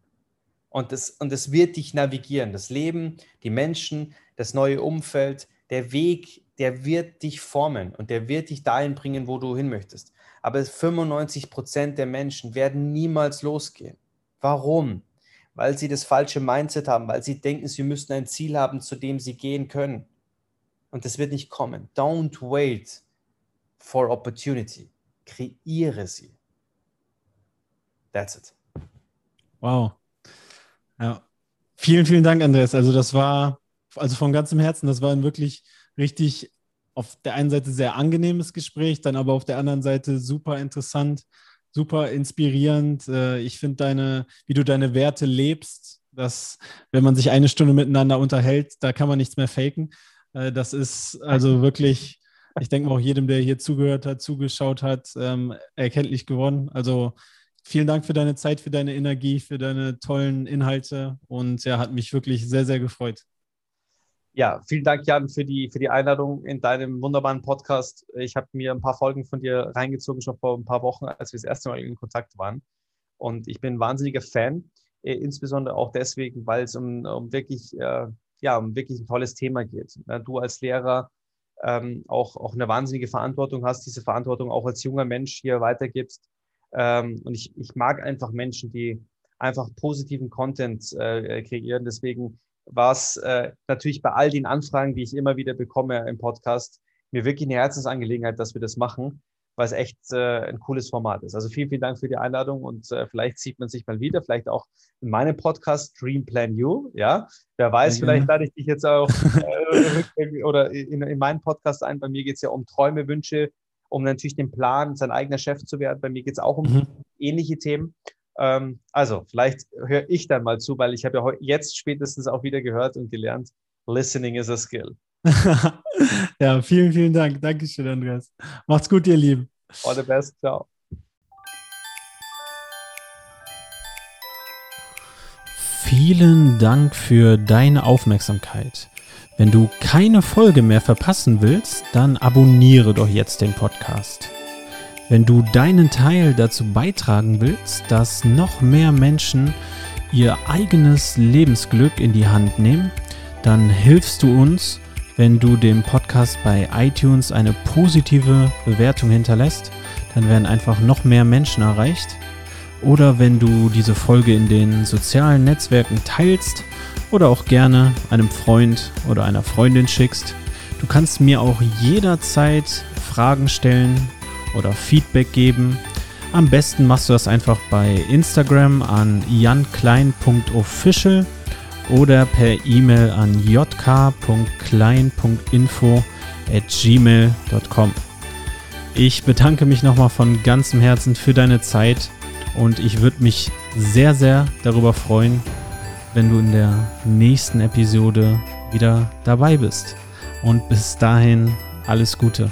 Speaker 2: Und das, und das wird dich navigieren. Das Leben, die Menschen, das neue Umfeld, der Weg, der wird dich formen und der wird dich dahin bringen, wo du hin möchtest. Aber 95 Prozent der Menschen werden niemals losgehen. Warum? Weil sie das falsche Mindset haben, weil sie denken, sie müssten ein Ziel haben, zu dem sie gehen können. Und das wird nicht kommen. Don't wait for opportunity. Kreiere sie. That's it.
Speaker 1: Wow. Ja. Vielen, vielen Dank, Andreas. Also das war also von ganzem Herzen, das war ein wirklich richtig auf der einen Seite sehr angenehmes Gespräch, dann aber auf der anderen Seite super interessant, super inspirierend. Äh, ich finde deine, wie du deine Werte lebst, dass wenn man sich eine Stunde miteinander unterhält, da kann man nichts mehr faken. Äh, das ist also wirklich, ich denke mal auch jedem, der hier zugehört hat, zugeschaut hat, ähm, erkenntlich geworden. Also vielen Dank für deine Zeit, für deine Energie, für deine tollen Inhalte und ja, hat mich wirklich sehr, sehr gefreut.
Speaker 2: Ja, vielen Dank, Jan, für die, für die Einladung in deinem wunderbaren Podcast. Ich habe mir ein paar Folgen von dir reingezogen, schon vor ein paar Wochen, als wir das erste Mal in Kontakt waren. Und ich bin ein wahnsinniger Fan, äh, insbesondere auch deswegen, weil es um, um wirklich, äh, ja, um wirklich ein tolles Thema geht. Du als Lehrer ähm, auch, auch eine wahnsinnige Verantwortung hast, diese Verantwortung auch als junger Mensch hier weitergibst. Ähm, und ich, ich mag einfach Menschen, die einfach positiven Content äh, kreieren. Deswegen war es äh, natürlich bei all den Anfragen, die ich immer wieder bekomme im Podcast, mir wirklich eine Herzensangelegenheit, dass wir das machen, weil es echt äh, ein cooles Format ist. Also vielen, vielen Dank für die Einladung und äh, vielleicht sieht man sich mal wieder, vielleicht auch in meinem Podcast Dream Plan You. Ja, wer weiß, ja, vielleicht lade ich dich jetzt auch äh, oder in, in meinen Podcast ein. Bei mir geht es ja um Träume, Wünsche, um natürlich den Plan, sein eigener Chef zu werden. Bei mir geht es auch um mhm. ähnliche Themen. Ähm, also, vielleicht höre ich dann mal zu, weil ich habe ja jetzt spätestens auch wieder gehört und gelernt, Listening is a skill.
Speaker 1: ja, vielen, vielen Dank. Dankeschön, Andreas. Macht's gut, ihr Lieben.
Speaker 2: All the best. Ciao.
Speaker 1: Vielen Dank für deine Aufmerksamkeit. Wenn du keine Folge mehr verpassen willst, dann abonniere doch jetzt den Podcast. Wenn du deinen Teil dazu beitragen willst, dass noch mehr Menschen ihr eigenes Lebensglück in die Hand nehmen, dann hilfst du uns, wenn du dem Podcast bei iTunes eine positive Bewertung hinterlässt. Dann werden einfach noch mehr Menschen erreicht. Oder wenn du diese Folge in den sozialen Netzwerken teilst oder auch gerne einem Freund oder einer Freundin schickst. Du kannst mir auch jederzeit Fragen stellen, oder Feedback geben. Am besten machst du das einfach bei Instagram an janklein.official oder per E-Mail an jk.klein.info at gmail.com. Ich bedanke mich nochmal von ganzem Herzen für deine Zeit und ich würde mich sehr, sehr darüber freuen, wenn du in der nächsten Episode wieder dabei bist. Und bis dahin alles Gute.